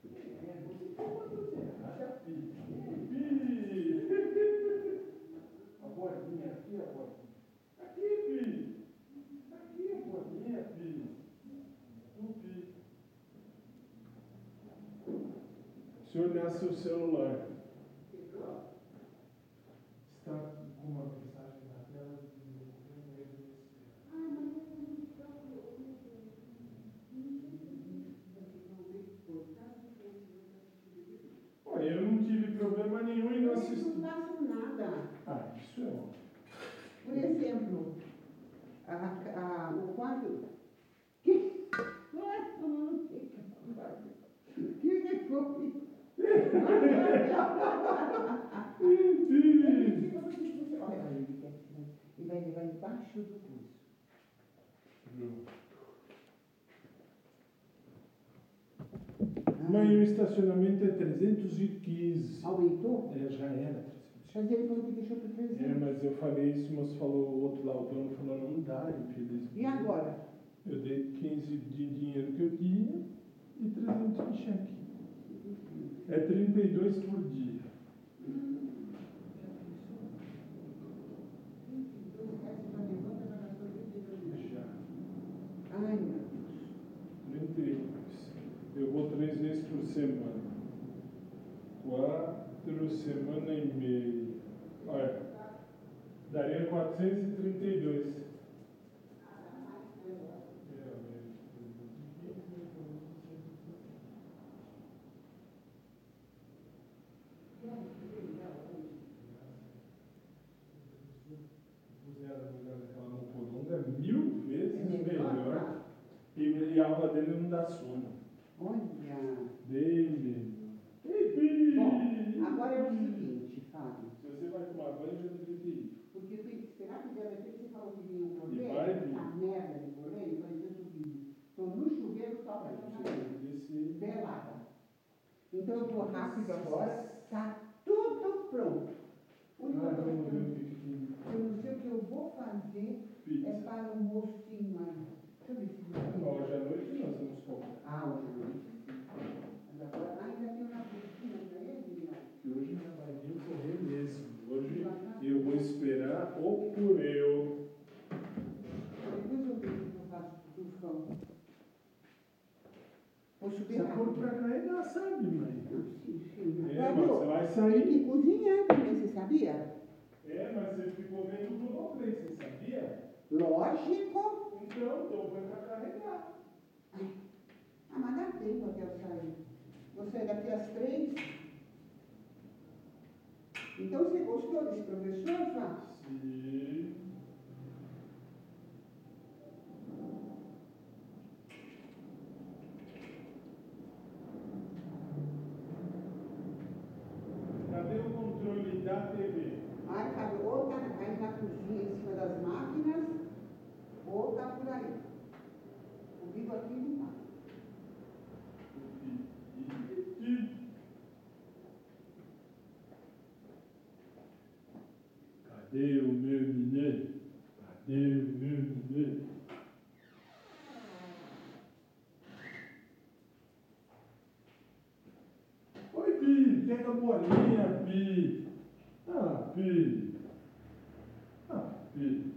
É, você tem uma pulseirada, filho. Ih. A bordinha aqui, a bordinha. Aqui, filho. Aqui, a bordinha, filho. Tu, filho. Se olhar seu celular. Está com uma mensagem na tela de um erro Olha, eu não tive problema nenhum em não Eles assistir. não passam nada. Ah, isso é óbvio. Por exemplo, a, a, o quadro. Que? Ué, eu não sei que quadro. Que foi? Olha, ele e vai embaixo do pulso. Mãe, o estacionamento é 315. Aumentou? É, já era. Mas ele falou que deixou para 300. É, mas eu falei isso, mas falou, o outro lá, o dono falou, não dá, infelizmente. E agora? Eu dei 15 de dinheiro que eu tinha e 300 em cheque. É 32 por dia. Já. Ai, meu Deus. 32. Eu vou três vezes por semana. Quatro semana e meia. Olha, daria 432. Puseram no lugar daquela mocoronga é mil vezes É melhor, melhor. tá? E, e a aula dele não dá sono. Olha. Dele. Bom, agora é o seguinte, Fábio. Se você vai tomar banho, já deveria ter ido. Porque eu tenho que esperar que deve ter, você falou que vinha um E polêmico, vai vir. a merda de polêmico, vai ter subido. Estou no chuveiro, só para Desse... Pelada. Então eu vou rápido agora, está tudo pronto. O que que eu não sei o que eu vou fazer é para o mocinho aí. Deixa eu ver se Hoje à noite nós vamos comprar. Ah, hoje à noite. Mas agora ainda tem uma piscina para ele, Guilherme. Que hoje já vai vir correr mesmo. Hoje eu vou esperar o por eu. Depois eu vejo o que eu faço com o cão. Vou subir lá. pôr pra carregar, sabe, mãe? É, Vai, mas você vai Tem sair. que cozinhar também, você sabia? É, mas você ficou vendo do Londres, você sabia? Lógico. Então, então põe pra carregar. Ah, mas dá tempo até eu sair. Vou sair daqui às três. Então você gostou desse professor, Fá? Sim. Cadê o controle da TV? Ai, sabe, ou tá aí na cozinha, em cima das máquinas, ou tá por aí. O vivo aqui não tá. Cadê o meu neném? Cadê o meu neném? Oi, Pi, pega a bolinha, Pi. Ah, Pi. Ah,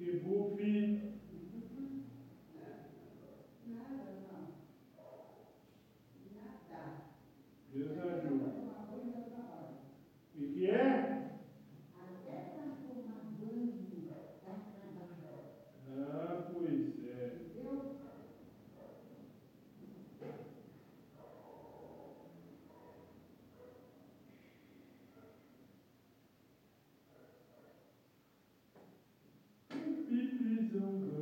Que bufi. Deus ajuda. O que é? Ah, pois é. Pipizão grande,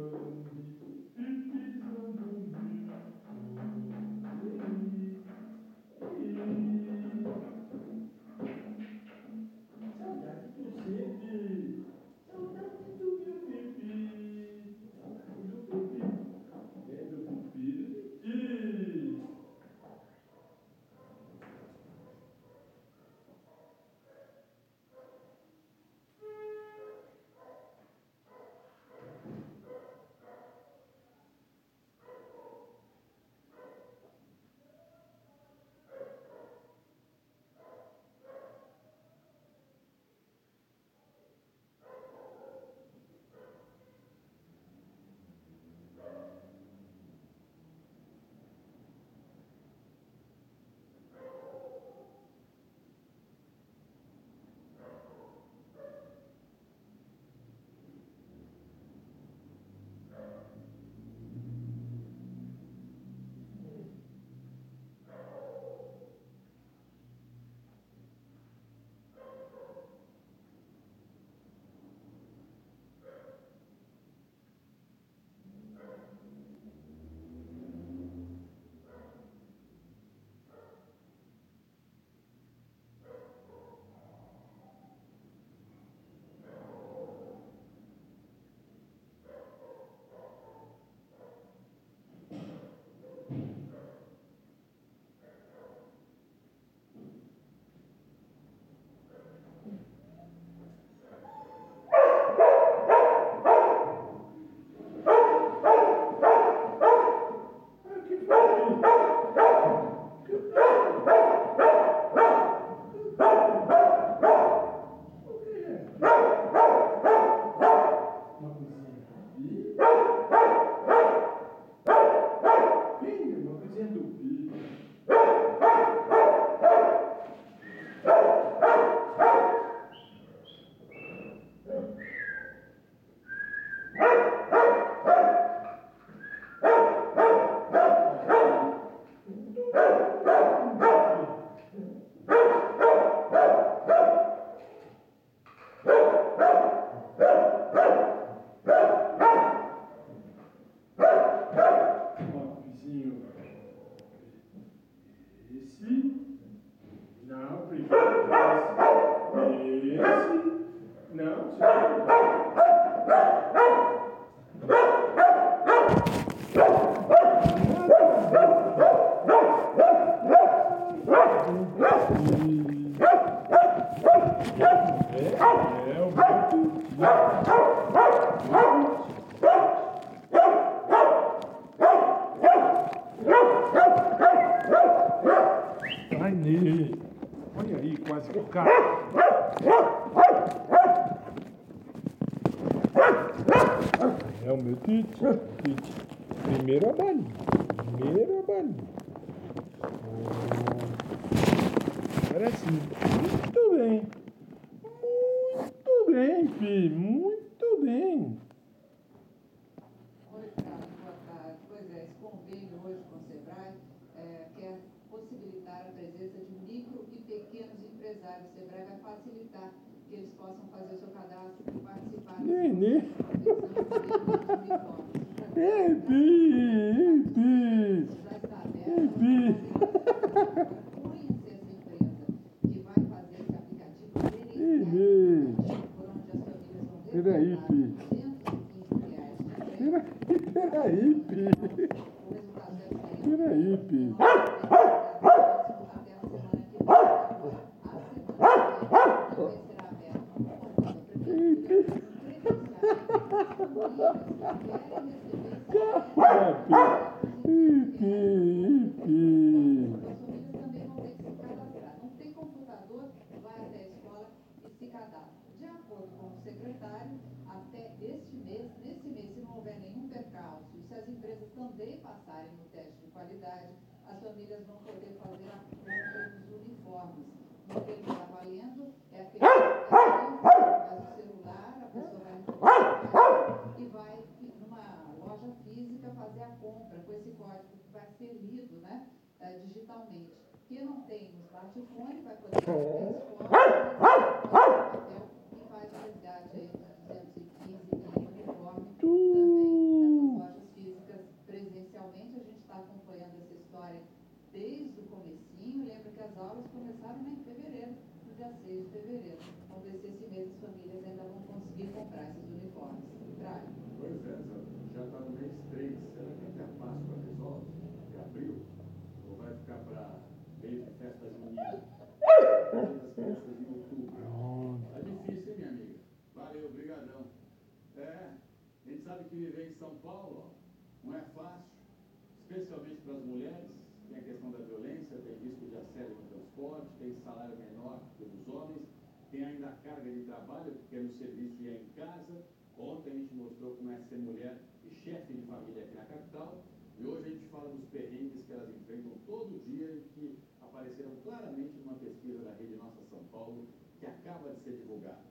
tem salário menor que o dos homens, tem ainda a carga de trabalho, porque no serviço e é em casa. Ontem a gente mostrou como é ser mulher e chefe de família aqui na capital. E hoje a gente fala dos perrengues que elas enfrentam todo dia e que apareceram claramente numa pesquisa da Rede Nossa São Paulo, que acaba de ser divulgada.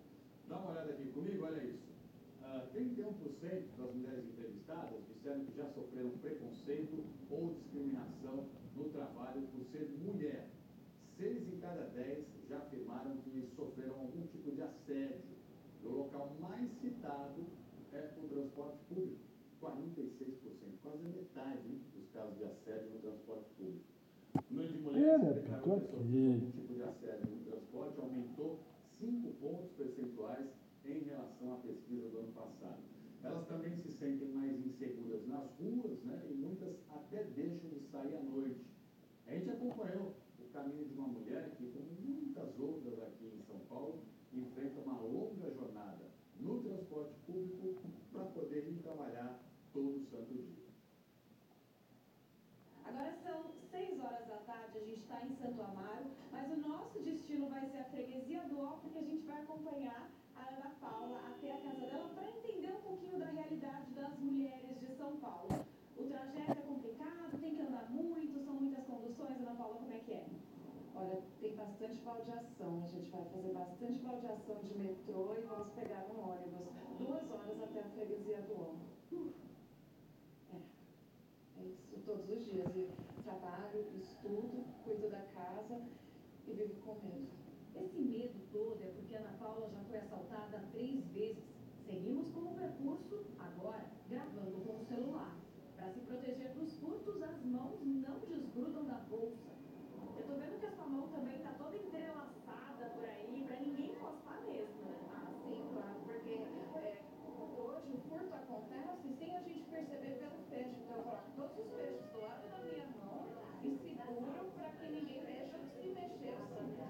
Dá uma olhada aqui comigo, olha isso. Ah, 31% das mulheres entrevistadas disseram que já sofreram preconceito ou discriminação no trabalho por ser mulher. Seis em cada dez já afirmaram que sofreram algum tipo de assédio. O local mais citado é o transporte público, 46%, quase a metade dos casos de assédio no transporte público. O número de mulheres É, que né, declararam sofrido aqui. algum tipo de assédio no transporte aumentou 5 pontos percentuais em relação à pesquisa do ano passado. Elas também se sentem mais inseguras nas ruas, né? E muitas até deixam de sair à noite. A gente acompanhou caminho de uma mulher que, como muitas outras aqui em São Paulo, enfrenta uma longa jornada no transporte público para poder ir trabalhar todo santo dia. Agora são 6 horas da tarde, a gente está em Santo Amaro, mas o nosso destino vai ser a freguesia do Ó, porque a gente vai acompanhar a Ana Paula até a casa dela para entender um pouquinho da realidade das mulheres de São Paulo. O trajeto é complicado, tem que andar muito, são muitas conduções. Ana Paula, como é que é? Olha, tem bastante baldeação. A gente vai fazer bastante baldeação de metrô e vamos pegar um ônibus. Duas horas até a freguesia do Omo. É. É isso todos os dias. Trabalho, estudo, cuido da casa e vivo com medo. Esse medo todo é porque a Ana Paula já foi assaltada três vezes. Seguimos com o percurso, agora gravando com o celular. Para se proteger dos furtos, as mãos não desgrudam da bolsa. Eu tô vendo que a sua mão também tá toda entrelaçada por aí, pra ninguém encostar mesmo, né? Ah, sim, claro, porque é, hoje o furto acontece sem a gente perceber pelo fecho. Então eu coloco todos os fechos do lado da minha mão e seguro para que ninguém veja se mexer o santo.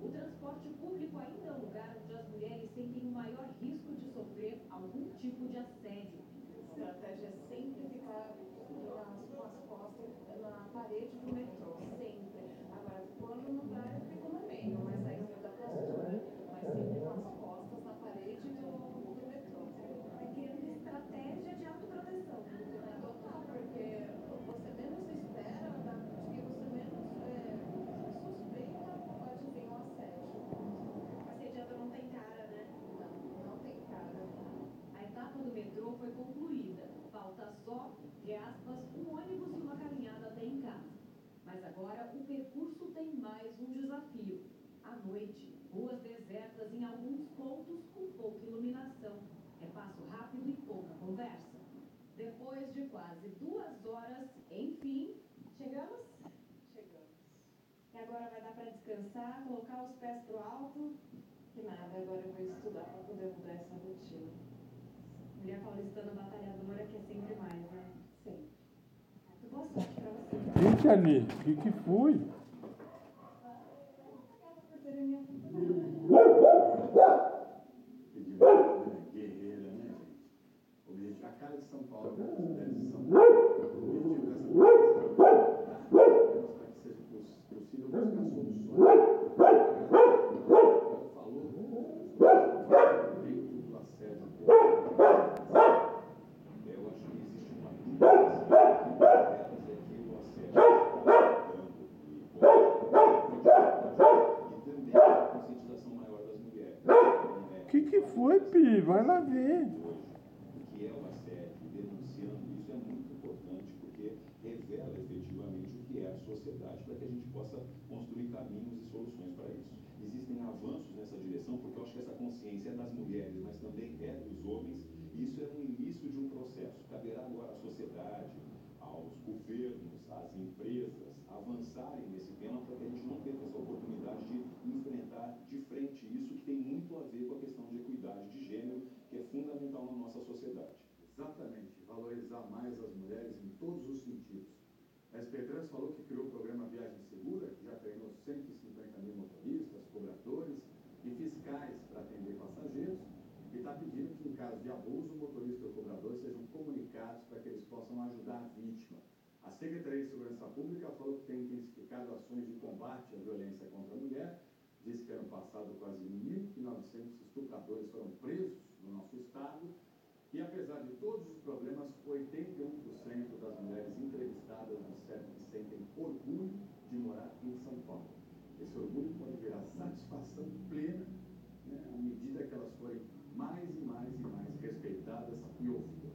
O transporte público ainda é um lugar onde as mulheres sentem o maior risco de sofrer algum tipo de assédio. A estratégia é sempre ficar com as costas na parede do metrô, sempre. Agora, quando não dá, eu fico no meio, mas aí eu da postura. Mas sempre com as costas na parede do, do metrô. Vai criando estratégia de autoproteção. É total, porque você menos espera, da, de que você menos é, suspeita, pode vir um assédio. Assediador não tem cara, né? Não, não tem cara. A etapa do metrô foi concluída. Falta só, entre aspas, um ônibus e uma caminhada até em casa. Mas agora o percurso tem mais um desafio. À noite, ruas desertas em alguns pontos com pouca iluminação. É passo rápido e pouca conversa. Depois de quase duas horas, enfim, chegamos? Chegamos. E agora vai dar para descansar, colocar os pés pro alto. Que nada, agora eu vou estudar para poder mudar essa rotina. Mulher paulistana batalhadora que é sempre mais, né? Sempre. Muito boa sorte para você. Gente, Ali, o que, que foi? Né? Guerreira, né, gente? O objetivo, a cara de São Paulo, mulheres de São Paulo. Vai lá ver. Que é uma série denunciando isso é muito importante porque revela efetivamente sociedade para que a gente possa construir caminhos e soluções para isso. Existem avanços nessa direção, porque eu acho que essa consciência é das mulheres, mas também é dos homens, e isso é no início de um processo. Caberá agora à sociedade, aos governos, às empresas, avançarem nesse tema para que a gente não perca essa oportunidade de enfrentar de frente isso que tem muito a ver com a questão de equidade de gênero, que é fundamental na nossa sociedade. Exatamente, valorizar mais as mulheres em todos os sentidos. A SPTrans falou que criou o programa Viagem Segura, que já treinou 150 mil motoristas, cobradores e fiscais para atender passageiros, e está pedindo que, em caso de abuso, o motorista e o cobrador sejam comunicados para que eles possam ajudar a vítima. A Secretaria de Segurança Pública falou que tem intensificado ações de combate à violência contra a mulher. Disse que ano passado quase 1.900 estupradores foram presos no nosso estado. E apesar de todos os problemas, 81% das mulheres entrevistadas disseram que sentem orgulho de morar em São Paulo. Esse orgulho pode virar satisfação plena né, à medida que elas forem mais e mais e mais respeitadas e ouvidas.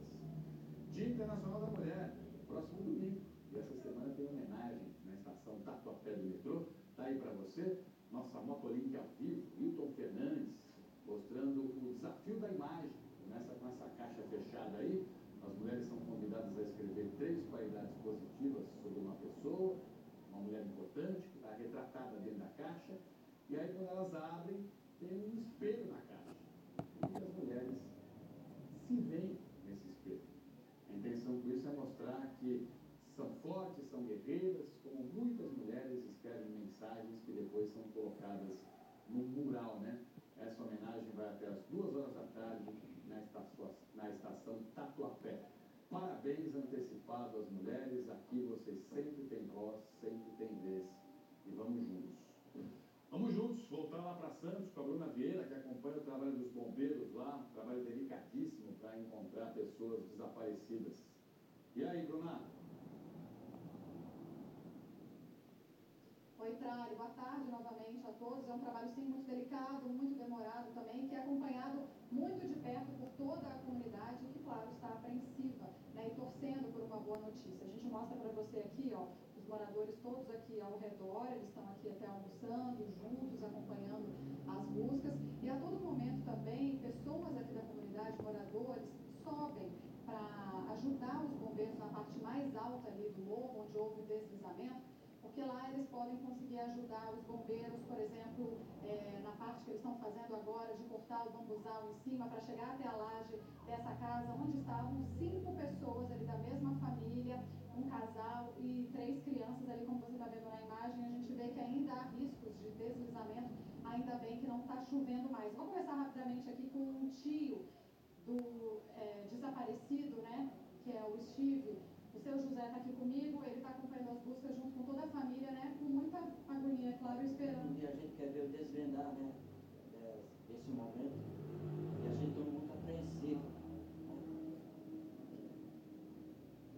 Dia Internacional da Mulher, próximo domingo. E essa semana tem homenagem na estação Tatuapé do metrô. Está aí para você, nossa Motolink ao vivo, Hilton Fernandes, mostrando o desafio da imagem. Começa com essa caixa fechada aí. As mulheres são convidadas a escrever três qualidades positivas sobre uma pessoa, uma mulher importante, que está retratada dentro da caixa. E aí, quando elas abrem, tem um espelho na caixa. E as mulheres se veem nesse espelho. A intenção com isso é mostrar que são fortes, são guerreiras, como muitas mulheres escrevem mensagens que depois são colocadas no mural, né? Essa homenagem vai até as duas horas da tarde na estação, na estação Tatuapé. Parabéns antecipado às mulheres, aqui vocês sempre têm voz, sempre têm vez. E vamos juntos. Vamos juntos, voltar lá para Santos com a Bruna Vieira, que acompanha o trabalho dos bombeiros lá, um trabalho delicadíssimo para encontrar pessoas desaparecidas. E aí, Bruna? Oi, Tralho, boa tarde novamente a todos. É um trabalho, sim, muito delicado, muito demorado também, que é acompanhado muito de perto por toda a comunidade, que, claro, está apreensiva né, e torcendo por uma boa notícia. A gente mostra para você aqui, ó, moradores todos aqui ao redor, eles estão aqui até almoçando, juntos, acompanhando as buscas. E a todo momento também, pessoas aqui da comunidade, moradores, sobem para ajudar os bombeiros na parte mais alta ali do morro, onde houve deslizamento, porque lá eles podem conseguir ajudar os bombeiros, por exemplo, eh, na parte que eles estão fazendo agora de cortar o bambuzal em cima para chegar até a laje dessa casa, onde estavam cinco pessoas ali da mesma família, um casal e três crianças ali, como você está vendo na imagem, a gente vê que ainda há riscos de deslizamento, ainda bem que não está chovendo mais. Vou começar rapidamente aqui com um tio do eh, desaparecido, né, que é o Steve. O seu José está aqui comigo, ele está acompanhando as buscas junto com toda a família, né, com muita agonia, é claro, esperando. E a gente quer ver o desvendar, né, é, esse momento, e a gente está muito apreensivo.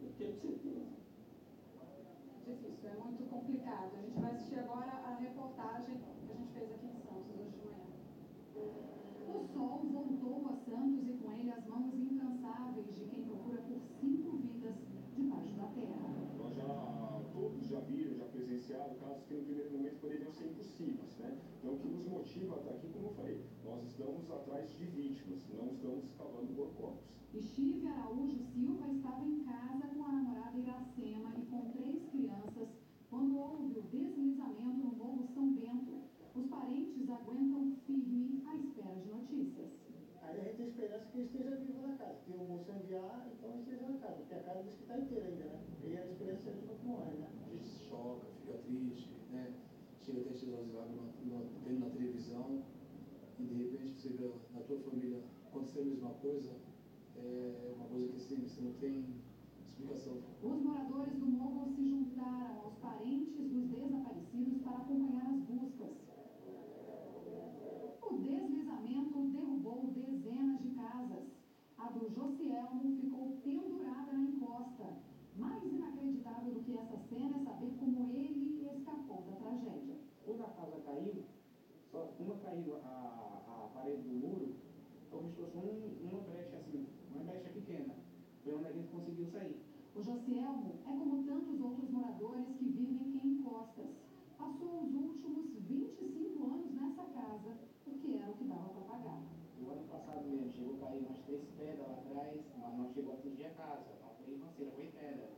Eu tenho certeza. Difícil, é muito complicado. A gente vai assistir agora a reportagem que a gente fez aqui em Santos hoje de manhã. O sol voltou a Santos e com ele as mãos incansáveis de quem procura por cinco vidas debaixo da terra. Nós já, todos já viram, já presenciaram casos que no primeiro momento poderiam ser impossíveis, né? Então o que nos motiva a estar aqui, como eu falei, nós estamos atrás de vítimas, não estamos cavando por corpos. Estive Araújo Silva estava em casa com a namorada Iracema e com três crianças quando houve o deslizamento no Morro São Bento. Os parentes aguentam firme à espera de notícias. Aí a gente tem esperança que ele esteja vivo na casa. Tem o moço enviar, então ele esteja na casa. Porque a casa diz que está inteira ainda, né? E a esperança é de não morrer, né? A gente se choca, fica triste, né? Chega até esses olhos lá vendo na televisão e de repente você vê na tua família acontecer a mesma coisa, é uma coisa que assim, você não tem explicação. Os moradores do morro se juntaram aos parentes dos desaparecidos para acompanhar as buscas. O deslizamento derrubou dezenas de casas. A do Josielmo ficou pendurada na encosta. Mais inacreditável do que essa cena é saber como ele escapou da tragédia. Quando a casa caiu, só uma caiu a, a parede do muro fez pedra lá atrás, mas não chegou a atingir a casa. Não foi ranceira, foi pedra.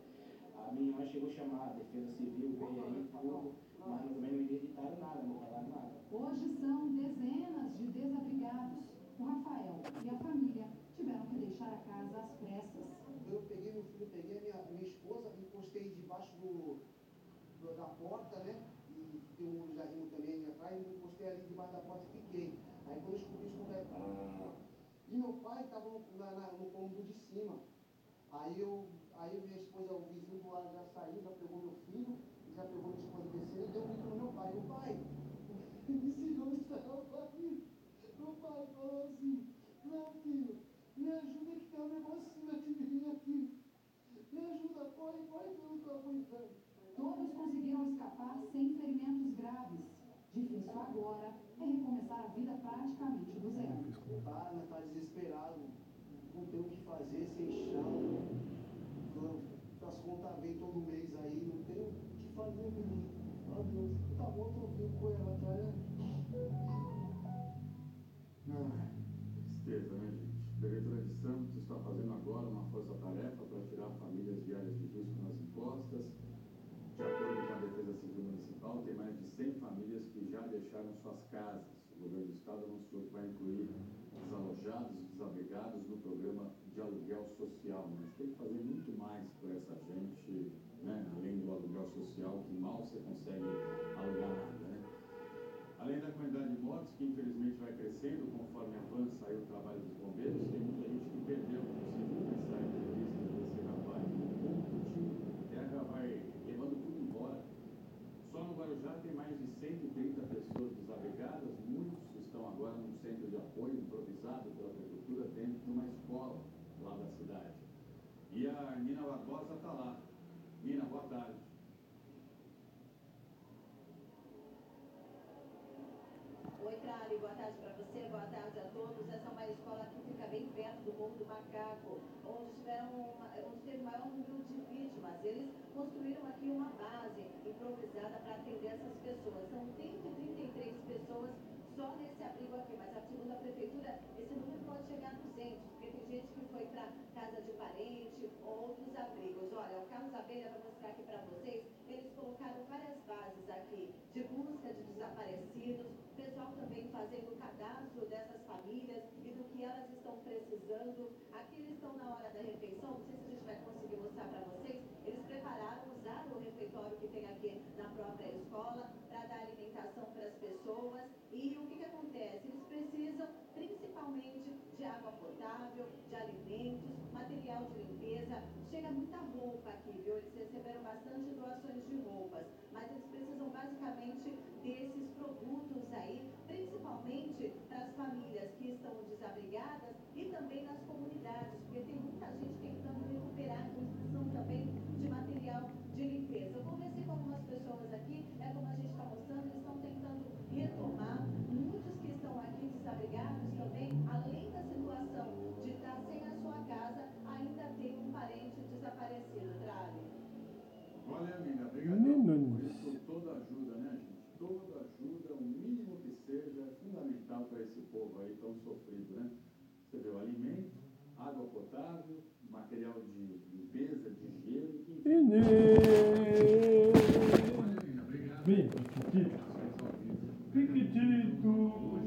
A minha irmã chegou a chamar a defesa civil, aí tudo, mas também não interditaram nada, não falaram nada. Hoje são dezenas de desabrigados. O Rafael e a família tiveram que deixar a casa às pressas. Eu peguei meu filho, peguei a minha, minha esposa, encostei debaixo do, do- da porta, né? E tem um jardim também ali atrás, eu encostei ali debaixo da porta e fiquei. Aí quando eu os moleques. "Ah". E meu pai estava no, na- na- no cômodo de cima. Aí eu, aí minha esposa, o vizinho do lado já pegou meu filho, já minha esposa descendo e deu um no meu pai. Meu pai, me segura essa família. Meu pai falou assim, não filho, me ajuda que tem um negocinho aqui de aqui. Me ajuda, corre, corre que eu não. Todos conseguiram escapar sem ferimentos graves. Difícil agora é recomeçar a vida praticamente do zero. Tá, né, tá desesperado, não tem o que fazer, sem chão. Tô- As contas vêm todo mês aí, não tem o que fazer, menino. Ah, Deus, tá bom, tô vindo com ela, tá, né? Ah, tristeza, né, gente? A Prefeitura de Santos está fazendo agora uma força-tarefa para tirar famílias de áreas de risco nas encostas. De acordo com a Defesa Civil Municipal, tem mais de 100 famílias que já deixaram suas casas. O governo do estado anunciou que vai incluir desalojados e desabrigados no programa de aluguel social. Mas tem que fazer muito mais por essa gente, né? além do aluguel social, que mal você consegue alugar nada. Né? Além da quantidade de mortes, que infelizmente vai crescendo conforme avança o trabalho dos bombeiros, tem muita gente que perdeu, inclusive nessa entrevista desse rapaz, um tiro, a terra vai levando tudo embora. Só no Guarujá tem mais de 130 pessoas desabrigadas, muitos estão agora num centro de apoio improvisado pela prefeitura dentro de uma escola lá da cidade. E a Nina Barbosa está lá. Nina, boa tarde. Oi, Trali, boa tarde para você, boa tarde a todos. Essa é uma escola que fica bem perto do Morro do Macaco, onde, tiveram uma, onde teve o maior número de vítimas. Eles construíram aqui uma base improvisada para atender essas pessoas. São 133 pessoas só nesse abrigo aqui, mas segundo a prefeitura, esse número pode chegar a 200, porque tem gente que foi para casa de parente ou outros abrigos. Olha, o Carlos Abelha vai mostrar aqui para vocês, eles colocaram várias bases aqui de busca de desaparecidos, pessoal também fazendo o cadastro dessas famílias e do que elas estão precisando. Aqui eles estão na hora da refeição, não sei se a gente vai conseguir mostrar para vocês, eles prepararam, usaram o refeitório que tem aqui na própria escola para dar alimentação para as pessoas. E o que, que acontece? Eles precisam principalmente de água potável, de alimentos, material de limpeza. Chega muita roupa aqui, viu? Eles receberam bastante doações de roupas, mas eles precisam basicamente desses produtos aí, principalmente para as famílias que estão desabrigadas e também nas comunidades, porque tem muita gente tentando recuperar a construção também de material de limpeza. Eu conversei com algumas pessoas aqui, é como a gente está mostrando, eles estão tentando retomar. Muitos que estão aqui desabrigados também, além da situação de estar sem a sua casa, ainda tem um parente desaparecido, Trali. Olha, Nina, obrigado por toda ajuda, né, gente? Toda ajuda, o mínimo que seja, é fundamental para esse povo aí tão sofrido, né? Você vê o alimento, água potável, material de limpeza, de higiene. Inês! Piquitito. Piquitito. Piquitito.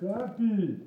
Cá, Pi.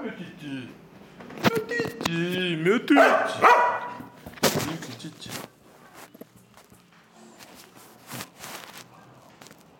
Meu titi. Meu titi, meu titi.